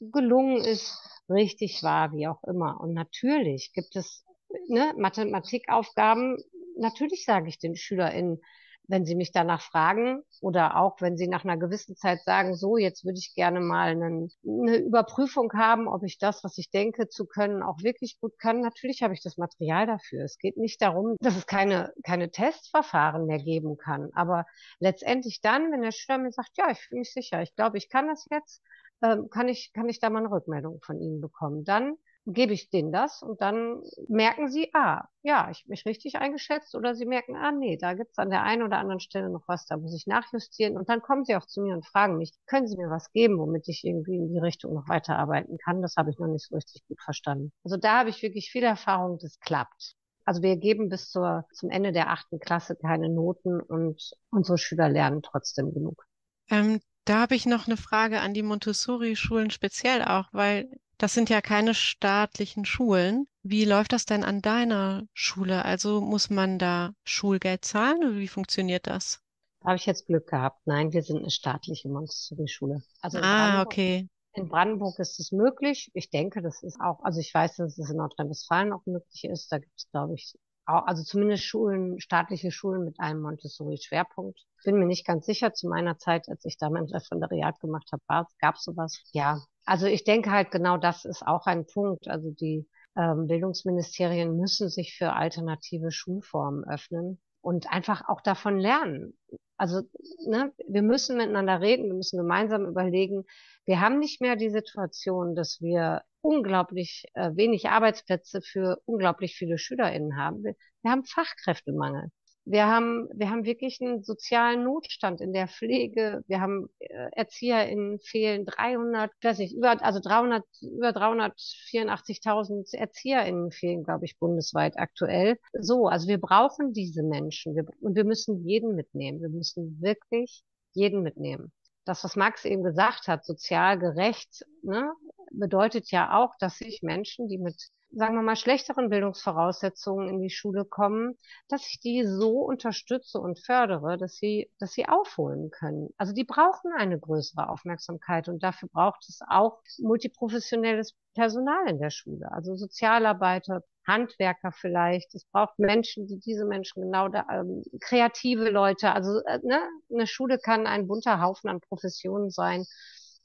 gelungen ist, richtig war, wie auch immer. Und natürlich gibt es ne, Mathematikaufgaben. Natürlich sage ich den SchülerInnen, wenn Sie mich danach fragen oder auch wenn Sie nach einer gewissen Zeit sagen, so, jetzt würde ich gerne mal einen, eine Überprüfung haben, ob ich das, was ich denke zu können, auch wirklich gut kann. Natürlich habe ich das Material dafür. Es geht nicht darum, dass es keine, keine Testverfahren mehr geben kann. Aber letztendlich dann, wenn der Schüler mir sagt, ja, ich fühle mich sicher, ich glaube, ich kann das jetzt, ähm, kann ich, kann ich da mal eine Rückmeldung von Ihnen bekommen. Dann gebe ich denen das und dann merken sie, ah, ja, ich mich richtig eingeschätzt oder sie merken, ah, nee, da gibt's an der einen oder anderen Stelle noch was, da muss ich nachjustieren und dann kommen sie auch zu mir und fragen mich, können Sie mir was geben, womit ich irgendwie in die Richtung noch weiterarbeiten kann? Das habe ich noch nicht so richtig gut verstanden. Also da habe ich wirklich viel Erfahrung, das klappt. Also wir geben bis zur, zum Ende der achten Klasse keine Noten und unsere Schüler lernen trotzdem genug. Ähm, da habe ich noch eine Frage an die Montessori-Schulen speziell auch, weil das sind ja keine staatlichen Schulen. Wie läuft das denn an deiner Schule? Also muss man da Schulgeld zahlen oder wie funktioniert das? Da habe ich jetzt Glück gehabt. Nein, wir sind eine staatliche Montessori-Schule. Also ah, okay. In Brandenburg ist es möglich. Ich denke, das ist auch, also ich weiß, dass es in Nordrhein-Westfalen auch möglich ist. Da gibt es, glaube ich, auch, also zumindest Schulen, staatliche Schulen mit einem Montessori-Schwerpunkt. Bin mir nicht ganz sicher. Zu meiner Zeit, als ich da mein Referendariat gemacht habe, gab es sowas. Ja, also ich denke halt genau das ist auch ein Punkt. Also die ähm, Bildungsministerien müssen sich für alternative Schulformen öffnen und einfach auch davon lernen. Also ne, wir müssen miteinander reden, wir müssen gemeinsam überlegen. Wir haben nicht mehr die Situation, dass wir unglaublich äh, wenig Arbeitsplätze für unglaublich viele SchülerInnen haben. Wir, wir haben Fachkräftemangel. Wir haben, wir haben wirklich einen sozialen Notstand in der Pflege. Wir haben äh, ErzieherInnen fehlen 300, ich weiß nicht, über, also 300, über 384.000 ErzieherInnen fehlen, glaube ich, bundesweit aktuell. So, also wir brauchen diese Menschen wir, und wir müssen jeden mitnehmen. Wir müssen wirklich jeden mitnehmen. Das, was Max eben gesagt hat, sozial gerecht, ne? Bedeutet ja auch, dass sich Menschen, die mit sagen wir mal, schlechteren Bildungsvoraussetzungen in die Schule kommen, dass ich die so unterstütze und fördere, dass sie, dass sie aufholen können. Also die brauchen eine größere Aufmerksamkeit und dafür braucht es auch multiprofessionelles Personal in der Schule, also Sozialarbeiter, Handwerker vielleicht. Es braucht Menschen, die diese Menschen genau da, ähm, kreative Leute. Also äh, ne, eine Schule kann ein bunter Haufen an Professionen sein,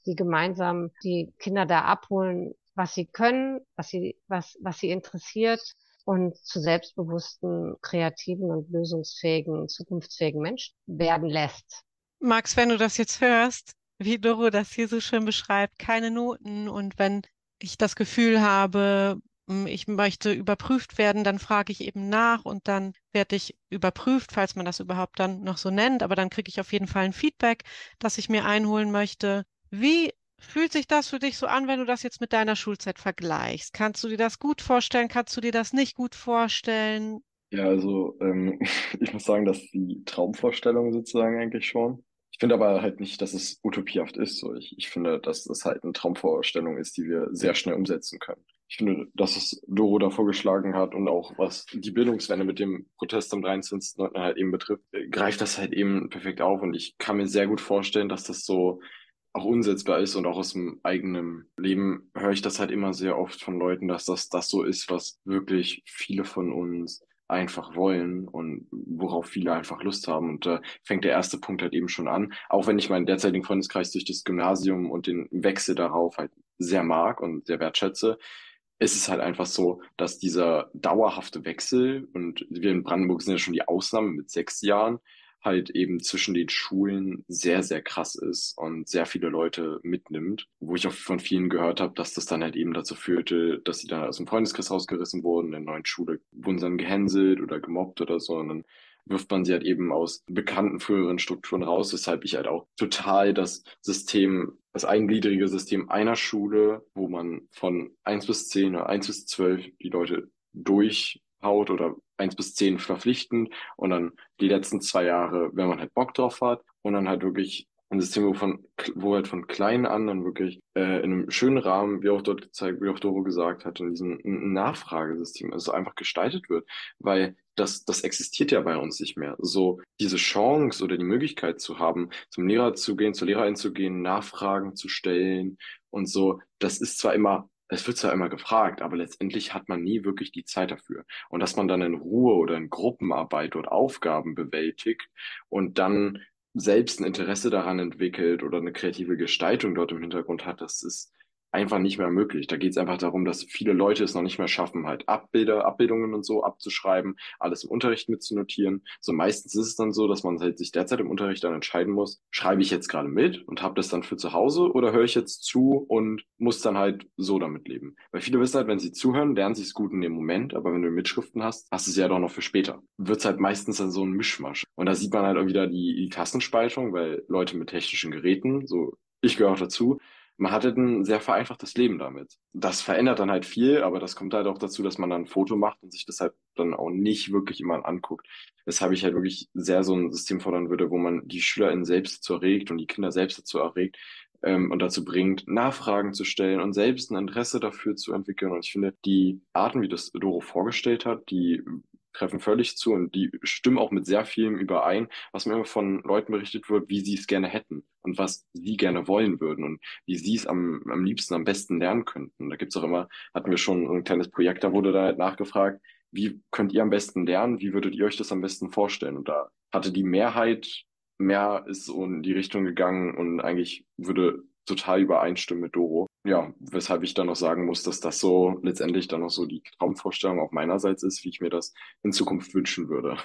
die gemeinsam die Kinder da abholen, was sie können, was sie, was, was sie interessiert und zu selbstbewussten, kreativen und lösungsfähigen, zukunftsfähigen Menschen werden lässt. Max, wenn du das jetzt hörst, wie Doro das hier so schön beschreibt, keine Noten und wenn ich das Gefühl habe, hm, ich möchte überprüft werden, dann frage ich eben nach und dann werde ich überprüft, falls man das überhaupt dann noch so nennt, aber dann kriege ich auf jeden Fall ein Feedback, das ich mir einholen möchte. Wie Fühlt sich das für dich so an, wenn du das jetzt mit deiner Schulzeit vergleichst? Kannst du dir das gut vorstellen? Kannst du dir das nicht gut vorstellen? Ja, also ähm, ich muss sagen, dass die Traumvorstellung sozusagen eigentlich schon. Ich finde aber halt nicht, dass es utopiehaft ist. So. Ich, ich finde, dass das halt eine Traumvorstellung ist, die wir sehr schnell umsetzen können. Ich finde, dass es Doro da vorgeschlagen hat und auch was die Bildungswende mit dem Protest am 23.09. halt eben betrifft, äh, greift das halt eben perfekt auf. Und ich kann mir sehr gut vorstellen, dass das so auch unsetzbar ist und auch aus dem eigenen Leben höre ich das halt immer sehr oft von Leuten, dass das das so ist, was wirklich viele von uns einfach wollen und worauf viele einfach Lust haben. Und da äh, fängt der erste Punkt halt eben schon an. Auch wenn ich meinen derzeitigen Freundeskreis durch das Gymnasium und den Wechsel darauf halt sehr mag und sehr wertschätze, ist es halt einfach so, dass dieser dauerhafte Wechsel, und wir in Brandenburg sind ja schon die Ausnahme mit sechs Jahren, halt eben zwischen den Schulen sehr, sehr krass ist und sehr viele Leute mitnimmt, wo ich auch von vielen gehört habe, dass das dann halt eben dazu führte, dass sie dann aus dem Freundeskreis rausgerissen wurden, in der neuen Schule wurden sie dann gehänselt oder gemobbt oder so und dann wirft man sie halt eben aus bekannten früheren Strukturen raus, weshalb ich halt auch total das System, das eingliedrige System einer Schule, wo man von eins bis zehn oder eins bis zwölf die Leute durchhaut oder eins bis zehn verpflichtend und dann die letzten zwei Jahre, wenn man halt Bock drauf hat und dann halt wirklich ein System, wo, von, wo halt von klein an dann wirklich äh, in einem schönen Rahmen, wie auch dort gezeigt, wie auch Doro gesagt hat, in diesem Nachfragesystem, also einfach gestaltet wird, weil das, das existiert ja bei uns nicht mehr. So diese Chance oder die Möglichkeit zu haben, zum Lehrer zu gehen, zur Lehrerin zu gehen, Nachfragen zu stellen und so, das ist zwar immer es wird zwar immer gefragt, aber letztendlich hat man nie wirklich die Zeit dafür. Und dass man dann in Ruhe oder in Gruppenarbeit dort Aufgaben bewältigt und dann selbst ein Interesse daran entwickelt oder eine kreative Gestaltung dort im Hintergrund hat, das ist einfach nicht mehr möglich. Da geht es einfach darum, dass viele Leute es noch nicht mehr schaffen, halt Abbilder, Abbildungen und so abzuschreiben, alles im Unterricht mitzunotieren. So meistens ist es dann so, dass man halt sich derzeit im Unterricht dann entscheiden muss, schreibe ich jetzt gerade mit und habe das dann für zu Hause oder höre ich jetzt zu und muss dann halt so damit leben. Weil viele wissen halt, wenn sie zuhören, lernen sie es gut in dem Moment, aber wenn du Mitschriften hast, hast du es ja doch noch für später. Wird es halt meistens dann so ein Mischmasch. Und da sieht man halt auch wieder die, die Klassenspaltung, weil Leute mit technischen Geräten, so ich gehöre auch dazu, man hatte ein sehr vereinfachtes Leben damit. Das verändert dann halt viel, aber das kommt halt auch dazu, dass man dann ein Foto macht und sich das halt dann auch nicht wirklich immer anguckt. Weshalb ich halt wirklich sehr so ein System fordern würde, wo man die SchülerInnen selbst dazu erregt und die Kinder selbst dazu erregt ähm, und dazu bringt, Nachfragen zu stellen und selbst ein Interesse dafür zu entwickeln. Und ich finde, die Arten, wie das Doro vorgestellt hat, die treffen völlig zu und die stimmen auch mit sehr vielem überein, was mir immer von Leuten berichtet wird, wie sie es gerne hätten und was sie gerne wollen würden und wie sie es am, am liebsten, am besten lernen könnten. Da gibt's auch immer, hatten wir schon ein kleines Projekt, da wurde da halt nachgefragt, wie könnt ihr am besten lernen, wie würdet ihr euch das am besten vorstellen? Und da hatte die Mehrheit mehr ist so in die Richtung gegangen und eigentlich würde total übereinstimmen mit Doro ja, weshalb ich dann noch sagen muss, dass das so letztendlich dann noch so die Traumvorstellung auch meinerseits ist, wie ich mir das in Zukunft wünschen würde.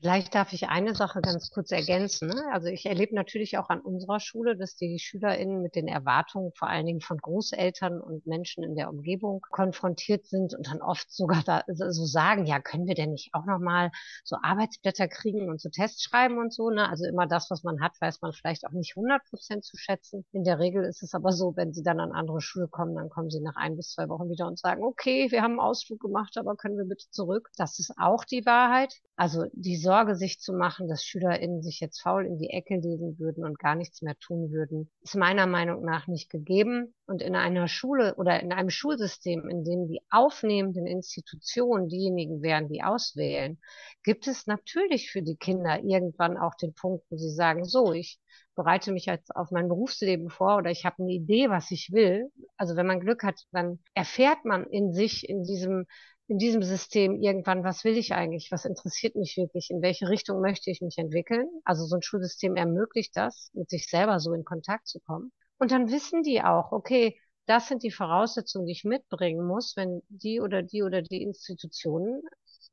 Vielleicht darf ich eine Sache ganz kurz ergänzen. Also ich erlebe natürlich auch an unserer Schule, dass die SchülerInnen mit den Erwartungen vor allen Dingen von Großeltern und Menschen in der Umgebung konfrontiert sind und dann oft sogar da so sagen, ja, können wir denn nicht auch nochmal so Arbeitsblätter kriegen und so Tests schreiben und so. Ne? Also immer das, was man hat, weiß man vielleicht auch nicht 100 Prozent zu schätzen. In der Regel ist es aber so, wenn sie dann an andere Schule kommen, dann kommen sie nach ein bis zwei Wochen wieder und sagen, okay, wir haben einen Ausflug gemacht, aber können wir bitte zurück. Das ist auch die Wahrheit. Also die Sorge, sich zu machen, dass SchülerInnen sich jetzt faul in die Ecke legen würden und gar nichts mehr tun würden, ist meiner Meinung nach nicht gegeben. Und in einer Schule oder in einem Schulsystem, in dem die aufnehmenden Institutionen diejenigen wären, die auswählen, gibt es natürlich für die Kinder irgendwann auch den Punkt, wo sie sagen, so, ich bereite mich jetzt auf mein Berufsleben vor oder ich habe eine Idee, was ich will. Also wenn man Glück hat, dann erfährt man in sich, in diesem, in diesem System irgendwann, was will ich eigentlich? Was interessiert mich wirklich? In welche Richtung möchte ich mich entwickeln? Also so ein Schulsystem ermöglicht das, mit sich selber so in Kontakt zu kommen. Und dann wissen die auch, okay, das sind die Voraussetzungen, die ich mitbringen muss, wenn die oder die oder die Institutionen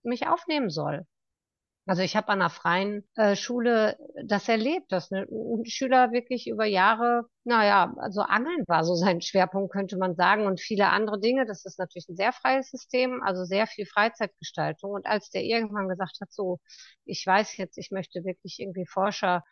mich aufnehmen soll. Also ich habe an einer freien äh, Schule das erlebt, dass ein Schüler wirklich über Jahre, naja, also Angeln war so sein Schwerpunkt, könnte man sagen, und viele andere Dinge. Das ist natürlich ein sehr freies System, also sehr viel Freizeitgestaltung. Und als der irgendwann gesagt hat, so, ich weiß jetzt, ich möchte wirklich irgendwie Forscher,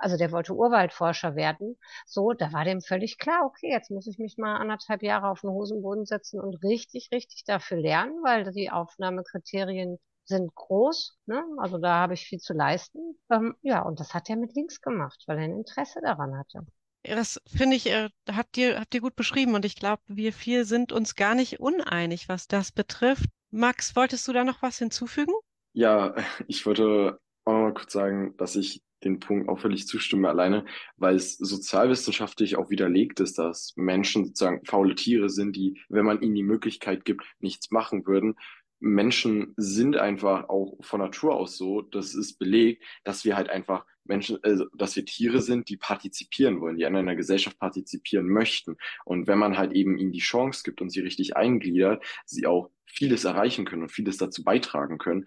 also der wollte Urwaldforscher werden, so, da war dem völlig klar, okay, jetzt muss ich mich mal anderthalb Jahre auf den Hosenboden setzen und richtig, richtig dafür lernen, weil die Aufnahmekriterien sind groß, ne? also da habe ich viel zu leisten. Ähm, ja, und das hat er mit links gemacht, weil er ein Interesse daran hatte. Das finde ich, äh, habt ihr, habt ihr gut beschrieben und ich glaube, wir vier sind uns gar nicht uneinig, was das betrifft. Max, wolltest du da noch was hinzufügen? Ja, ich wollte auch noch mal kurz sagen, dass ich den Punkt auch völlig zustimme alleine, weil es sozialwissenschaftlich auch widerlegt ist, dass Menschen sozusagen faule Tiere sind, die, wenn man ihnen die Möglichkeit gibt, nichts machen würden. Menschen sind einfach auch von Natur aus so, das ist belegt, dass wir halt einfach Menschen, also, dass wir Tiere sind, die partizipieren wollen, die an einer Gesellschaft partizipieren möchten. Und wenn man halt eben ihnen die Chance gibt und sie richtig eingliedert, sie auch vieles erreichen können und vieles dazu beitragen können.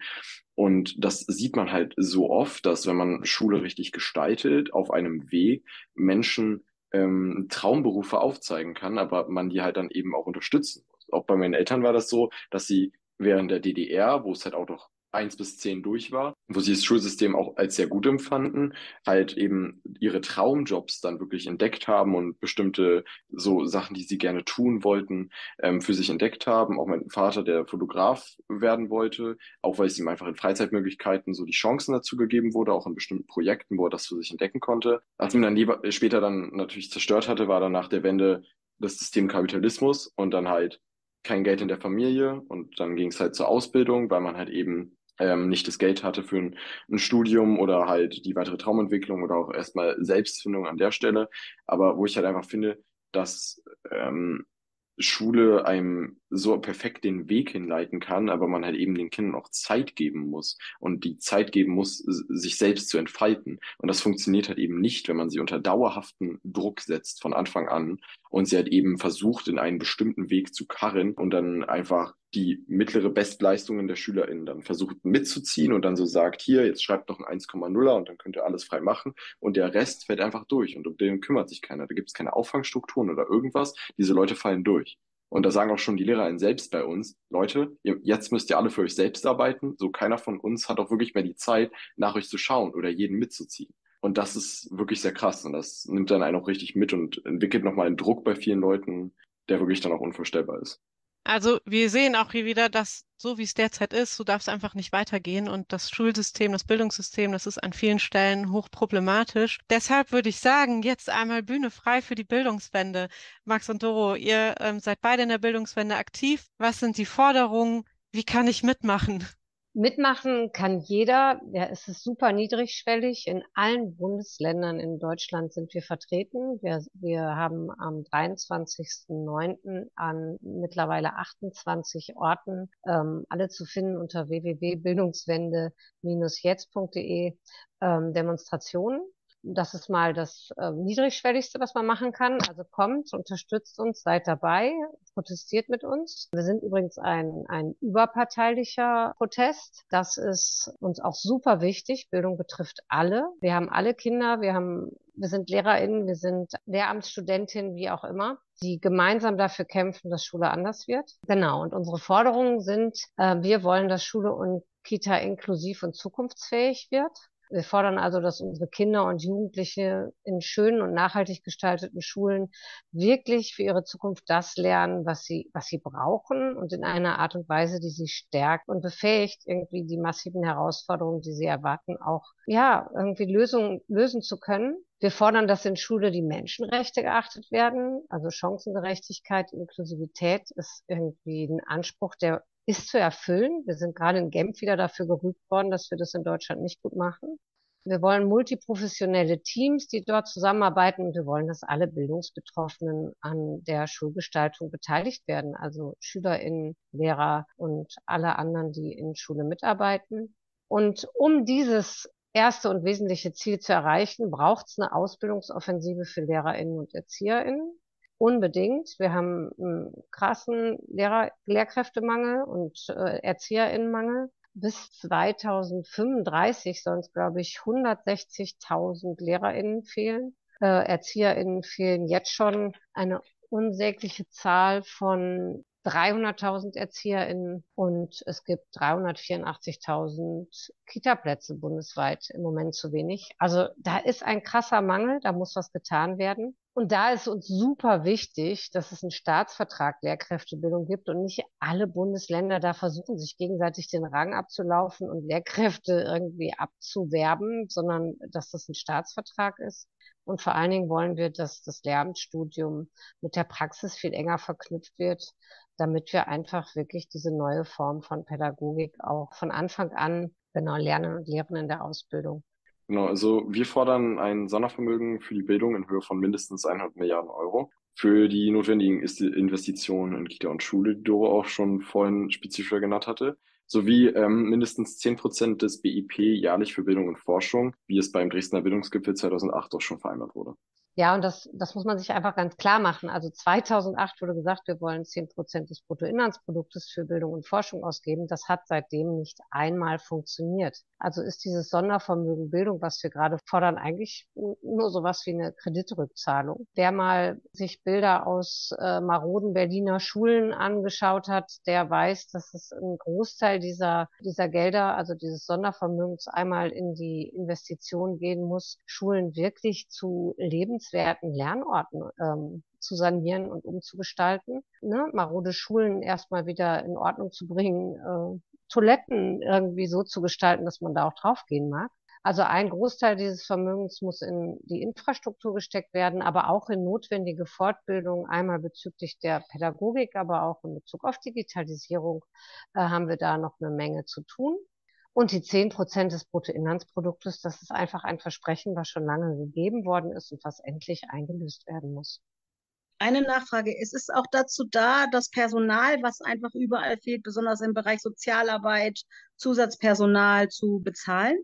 Und das sieht man halt so oft, dass wenn man Schule richtig gestaltet, auf einem Weg Menschen ähm, Traumberufe aufzeigen kann, aber man die halt dann eben auch unterstützen muss. Auch bei meinen Eltern war das so, dass sie während der DDR, wo es halt auch noch eins bis zehn durch war, wo sie das Schulsystem auch als sehr gut empfanden, halt eben ihre Traumjobs dann wirklich entdeckt haben und bestimmte so Sachen, die sie gerne tun wollten, ähm, für sich entdeckt haben. Auch mein Vater, der Fotograf werden wollte, auch weil es ihm einfach in Freizeitmöglichkeiten so die Chancen dazu gegeben wurde, auch in bestimmten Projekten, wo er das für sich entdecken konnte. Als ihm dann lieber, später dann natürlich zerstört hatte, war dann nach der Wende das System Kapitalismus und dann halt kein Geld in der Familie und dann ging es halt zur Ausbildung, weil man halt eben ähm, nicht das Geld hatte für ein, ein, Studium oder halt die weitere Traumentwicklung oder auch erstmal Selbstfindung an der Stelle. Aber wo ich halt einfach finde, dass ähm, Schule einem so perfekt den Weg hinleiten kann, aber man halt eben den Kindern auch Zeit geben muss und die Zeit geben muss, sich selbst zu entfalten. Und das funktioniert halt eben nicht, wenn man sie unter dauerhaften Druck setzt von Anfang an und sie halt eben versucht, in einen bestimmten Weg zu karren und dann einfach die mittlere Bestleistungen der SchülerInnen dann versucht mitzuziehen und dann so sagt, hier, jetzt schreibt noch ein 1,0er und dann könnt ihr alles frei machen und der Rest fällt einfach durch und um den kümmert sich keiner. Da gibt es keine Auffangstrukturen oder irgendwas. Diese Leute fallen durch. Und da sagen auch schon die LehrerInnen selbst bei uns, Leute, ihr, jetzt müsst ihr alle für euch selbst arbeiten. So keiner von uns hat auch wirklich mehr die Zeit, nach euch zu schauen oder jeden mitzuziehen. Und das ist wirklich sehr krass und das nimmt dann einen auch richtig mit und entwickelt nochmal einen Druck bei vielen Leuten, der wirklich dann auch unvorstellbar ist. Also wir sehen auch hier wieder, dass so wie es derzeit ist, so darf es einfach nicht weitergehen. Und das Schulsystem, das Bildungssystem, das ist an vielen Stellen hochproblematisch. Deshalb würde ich sagen, jetzt einmal Bühne frei für die Bildungswende. Max und Doro, ihr ähm, seid beide in der Bildungswende aktiv. Was sind die Forderungen? Wie kann ich mitmachen? Mitmachen kann jeder. Ja, es ist super niedrigschwellig. In allen Bundesländern in Deutschland sind wir vertreten. Wir, wir haben am 23.09. an mittlerweile 28 Orten, ähm, alle zu finden unter www.bildungswende-jetzt.de, ähm, Demonstrationen das ist mal das äh, niedrigschwelligste, was man machen kann. Also kommt, unterstützt uns, seid dabei, protestiert mit uns. Wir sind übrigens ein, ein überparteilicher Protest. Das ist uns auch super wichtig. Bildung betrifft alle. Wir haben alle Kinder, wir haben, wir sind LehrerInnen, wir sind Lehramtsstudentinnen, wie auch immer die gemeinsam dafür kämpfen, dass Schule anders wird. Genau. Und unsere Forderungen sind, äh, wir wollen, dass Schule und Kita inklusiv und zukunftsfähig wird. Wir fordern also, dass unsere Kinder und Jugendliche in schönen und nachhaltig gestalteten Schulen wirklich für ihre Zukunft das lernen, was sie, was sie brauchen und in einer Art und Weise, die sie stärkt und befähigt, irgendwie die massiven Herausforderungen, die sie erwarten, auch, ja, irgendwie Lösungen, lösen zu können. Wir fordern, dass in Schule die Menschenrechte geachtet werden, also Chancengerechtigkeit, Inklusivität ist irgendwie ein Anspruch, der ist zu erfüllen. Wir sind gerade in Genf wieder dafür gerügt worden, dass wir das in Deutschland nicht gut machen. Wir wollen multiprofessionelle Teams, die dort zusammenarbeiten und wir wollen, dass alle Bildungsbetroffenen an der Schulgestaltung beteiligt werden, also SchülerInnen, Lehrer und alle anderen, die in Schule mitarbeiten. Und um dieses erste und wesentliche Ziel zu erreichen, braucht es eine Ausbildungsoffensive für LehrerInnen und ErzieherInnen. Unbedingt. Wir haben einen krassen Lehrer Lehrkräftemangel und äh, ErzieherInnenmangel. Bis 2035 sollen es, glaube ich, 160.000 LehrerInnen fehlen. Äh, ErzieherInnen fehlen jetzt schon eine unsägliche Zahl von 300.000 ErzieherInnen und es gibt 384.000 Kita-Plätze bundesweit im Moment zu wenig. Also da ist ein krasser Mangel, da muss was getan werden. Und da ist uns super wichtig, dass es einen Staatsvertrag Lehrkräftebildung gibt und nicht alle Bundesländer da versuchen, sich gegenseitig den Rang abzulaufen und Lehrkräfte irgendwie abzuwerben, sondern dass das ein Staatsvertrag ist. Und vor allen Dingen wollen wir, dass das Lehramtsstudium mit der Praxis viel enger verknüpft wird, damit wir einfach wirklich diese neue Form von Pädagogik auch von Anfang an genau lernen und lehren in der Ausbildung. Genau, also wir fordern ein Sondervermögen für die Bildung in Höhe von mindestens 100 Milliarden Euro. Für die notwendigen Investitionen in Kita und Schule, die Doro auch schon vorhin spezifischer genannt hatte, sowie ähm, mindestens 10 Prozent des BIP jährlich für Bildung und Forschung, wie es beim Dresdner Bildungsgipfel 2008 auch schon vereinbart wurde. Ja, und das, das muss man sich einfach ganz klar machen. Also 2008 wurde gesagt, wir wollen 10 Prozent des Bruttoinlandsproduktes für Bildung und Forschung ausgeben. Das hat seitdem nicht einmal funktioniert. Also ist dieses Sondervermögen Bildung, was wir gerade fordern, eigentlich nur sowas wie eine Kreditrückzahlung. Wer mal sich Bilder aus äh, maroden Berliner Schulen angeschaut hat, der weiß, dass es ein Großteil dieser, dieser Gelder, also dieses Sondervermögens einmal in die Investition gehen muss, Schulen wirklich zu leben lebenswerten Lernorten ähm, zu sanieren und umzugestalten. Ne? Marode Schulen erstmal wieder in Ordnung zu bringen, äh, Toiletten irgendwie so zu gestalten, dass man da auch draufgehen mag. Also ein Großteil dieses Vermögens muss in die Infrastruktur gesteckt werden, aber auch in notwendige Fortbildung, einmal bezüglich der Pädagogik, aber auch in Bezug auf Digitalisierung äh, haben wir da noch eine Menge zu tun. Und die zehn Prozent des Bruttoinlandsproduktes, das ist einfach ein Versprechen, was schon lange gegeben worden ist und was endlich eingelöst werden muss. Eine Nachfrage. Es ist auch dazu da, das Personal, was einfach überall fehlt, besonders im Bereich Sozialarbeit, Zusatzpersonal zu bezahlen?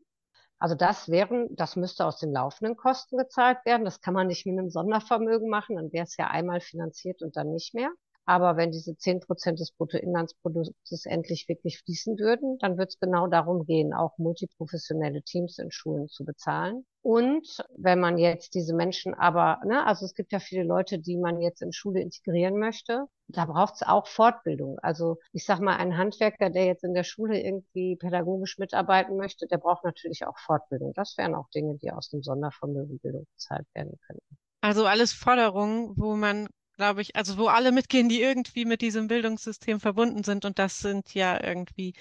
Also das wären, das müsste aus den laufenden Kosten gezahlt werden. Das kann man nicht mit einem Sondervermögen machen, dann wäre es ja einmal finanziert und dann nicht mehr. Aber wenn diese zehn Prozent des Bruttoinlandsproduktes endlich wirklich fließen würden, dann wird es genau darum gehen, auch multiprofessionelle Teams in Schulen zu bezahlen. Und wenn man jetzt diese Menschen aber, ne, also es gibt ja viele Leute, die man jetzt in Schule integrieren möchte, da braucht es auch Fortbildung. Also ich sag mal, ein Handwerker, der jetzt in der Schule irgendwie pädagogisch mitarbeiten möchte, der braucht natürlich auch Fortbildung. Das wären auch Dinge, die aus dem Sondervermögen Bildung bezahlt werden könnten. Also alles Forderungen, wo man glaube ich, also wo alle mitgehen, die irgendwie mit diesem Bildungssystem verbunden sind. Und das sind ja irgendwie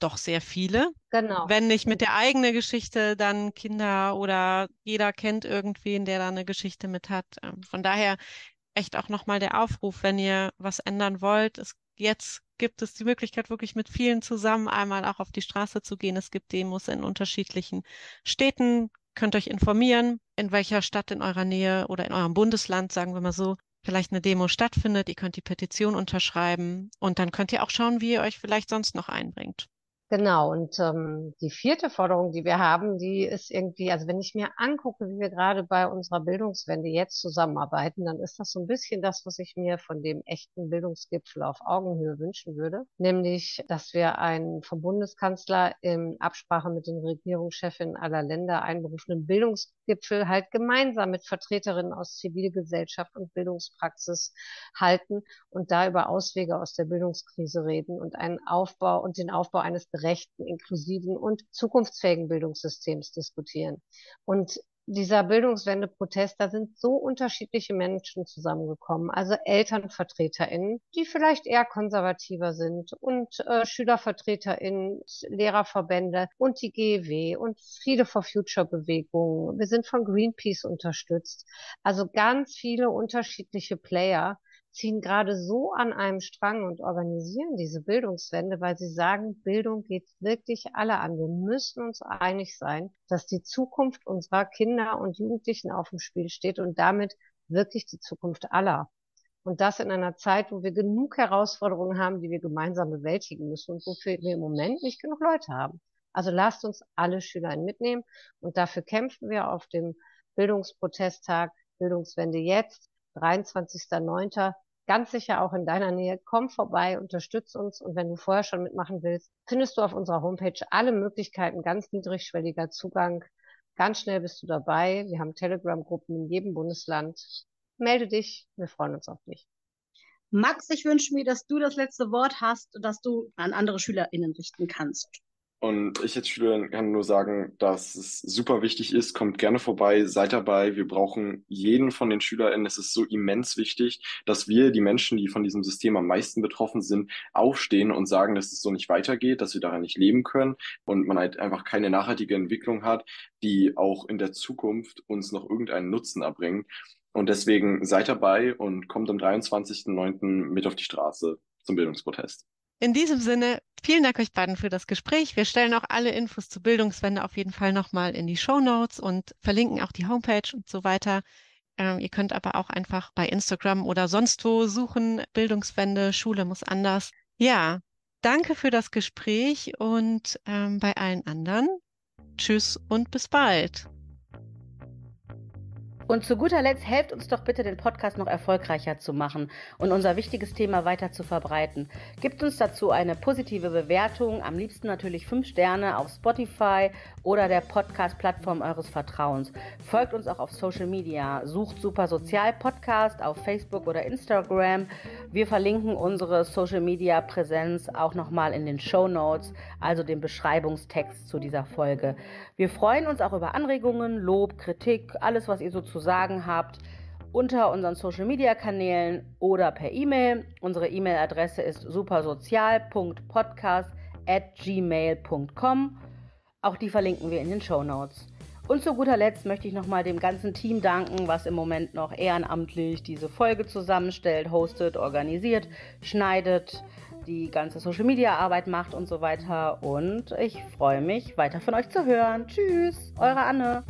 doch sehr viele. Genau. Wenn nicht mit der eigenen Geschichte, dann Kinder oder jeder kennt irgendwen, der da eine Geschichte mit hat. Ähm, von daher echt auch nochmal der Aufruf, wenn ihr was ändern wollt. Es, jetzt gibt es die Möglichkeit, wirklich mit vielen zusammen einmal auch auf die Straße zu gehen. Es gibt Demos in unterschiedlichen Städten. Könnt euch informieren, in welcher Stadt in eurer Nähe oder in eurem Bundesland, sagen wir mal so, vielleicht eine Demo stattfindet. Ihr könnt die Petition unterschreiben und dann könnt ihr auch schauen, wie ihr euch vielleicht sonst noch einbringt. Genau, und ähm, die vierte Forderung, die wir haben, die ist irgendwie, also wenn ich mir angucke, wie wir gerade bei unserer Bildungswende jetzt zusammenarbeiten, dann ist das so ein bisschen das, was ich mir von dem echten Bildungsgipfel auf Augenhöhe wünschen würde, nämlich, dass wir einen vom Bundeskanzler in Absprache mit den Regierungschefinnen aller Länder einberufenen Bildungsgipfel halt gemeinsam mit Vertreterinnen aus Zivilgesellschaft und Bildungspraxis halten und da über Auswege aus der Bildungskrise reden und einen Aufbau und den Aufbau eines gerechten, inklusiven und zukunftsfähigen Bildungssystems diskutieren. Und dieser Bildungswende-Protest, da sind so unterschiedliche Menschen zusammengekommen. Also ElternvertreterInnen, die vielleicht eher konservativer sind und äh, SchülervertreterInnen, Lehrerverbände und die GEW und Friede for Future Bewegungen. Wir sind von Greenpeace unterstützt. Also ganz viele unterschiedliche Player, ziehen gerade so an einem Strang und organisieren diese Bildungswende, weil sie sagen, Bildung geht wirklich alle an. Wir müssen uns einig sein, dass die Zukunft unserer Kinder und Jugendlichen auf dem Spiel steht und damit wirklich die Zukunft aller. Und das in einer Zeit, wo wir genug Herausforderungen haben, die wir gemeinsam bewältigen müssen und wofür wir im Moment nicht genug Leute haben. Also lasst uns alle Schüler mitnehmen und dafür kämpfen wir auf dem Bildungsprotesttag Bildungswende jetzt, 23.09 ganz sicher auch in deiner Nähe. Komm vorbei, unterstütz uns und wenn du vorher schon mitmachen willst, findest du auf unserer Homepage alle Möglichkeiten, ganz niedrigschwelliger Zugang. Ganz schnell bist du dabei. Wir haben Telegram-Gruppen in jedem Bundesland. Melde dich, wir freuen uns auf dich. Max, ich wünsche mir, dass du das letzte Wort hast und dass du an andere SchülerInnen richten kannst. Und ich als Schüler kann nur sagen, dass es super wichtig ist. Kommt gerne vorbei, seid dabei. Wir brauchen jeden von den SchülerInnen. Es ist so immens wichtig, dass wir, die Menschen, die von diesem System am meisten betroffen sind, aufstehen und sagen, dass es so nicht weitergeht, dass wir daran nicht leben können und man halt einfach keine nachhaltige Entwicklung hat, die auch in der Zukunft uns noch irgendeinen Nutzen erbringt. Und deswegen seid dabei und kommt am 23.09. mit auf die Straße zum Bildungsprotest. In diesem Sinne, vielen Dank euch beiden für das Gespräch. Wir stellen auch alle Infos zur Bildungswende auf jeden Fall nochmal in die Show Notes und verlinken auch die Homepage und so weiter. Ähm, ihr könnt aber auch einfach bei Instagram oder sonst wo suchen, Bildungswende, Schule muss anders. Ja, danke für das Gespräch und ähm, bei allen anderen. Tschüss und bis bald. Und zu guter Letzt helft uns doch bitte, den Podcast noch erfolgreicher zu machen und unser wichtiges Thema weiter zu verbreiten. Gibt uns dazu eine positive Bewertung, am liebsten natürlich fünf Sterne auf Spotify oder der Podcast-Plattform eures Vertrauens. Folgt uns auch auf Social Media, sucht Super Sozial Podcast auf Facebook oder Instagram. Wir verlinken unsere Social Media Präsenz auch nochmal in den Show Notes, also dem Beschreibungstext zu dieser Folge. Wir freuen uns auch über Anregungen, Lob, Kritik, alles, was ihr so zu sagen habt unter unseren Social Media Kanälen oder per E-Mail. Unsere E-Mail-Adresse ist supersozial.podcast at gmail.com. Auch die verlinken wir in den Show Notes. Und zu guter Letzt möchte ich nochmal dem ganzen Team danken, was im Moment noch ehrenamtlich diese Folge zusammenstellt, hostet, organisiert, schneidet, die ganze Social Media Arbeit macht und so weiter. Und ich freue mich, weiter von euch zu hören. Tschüss, eure Anne.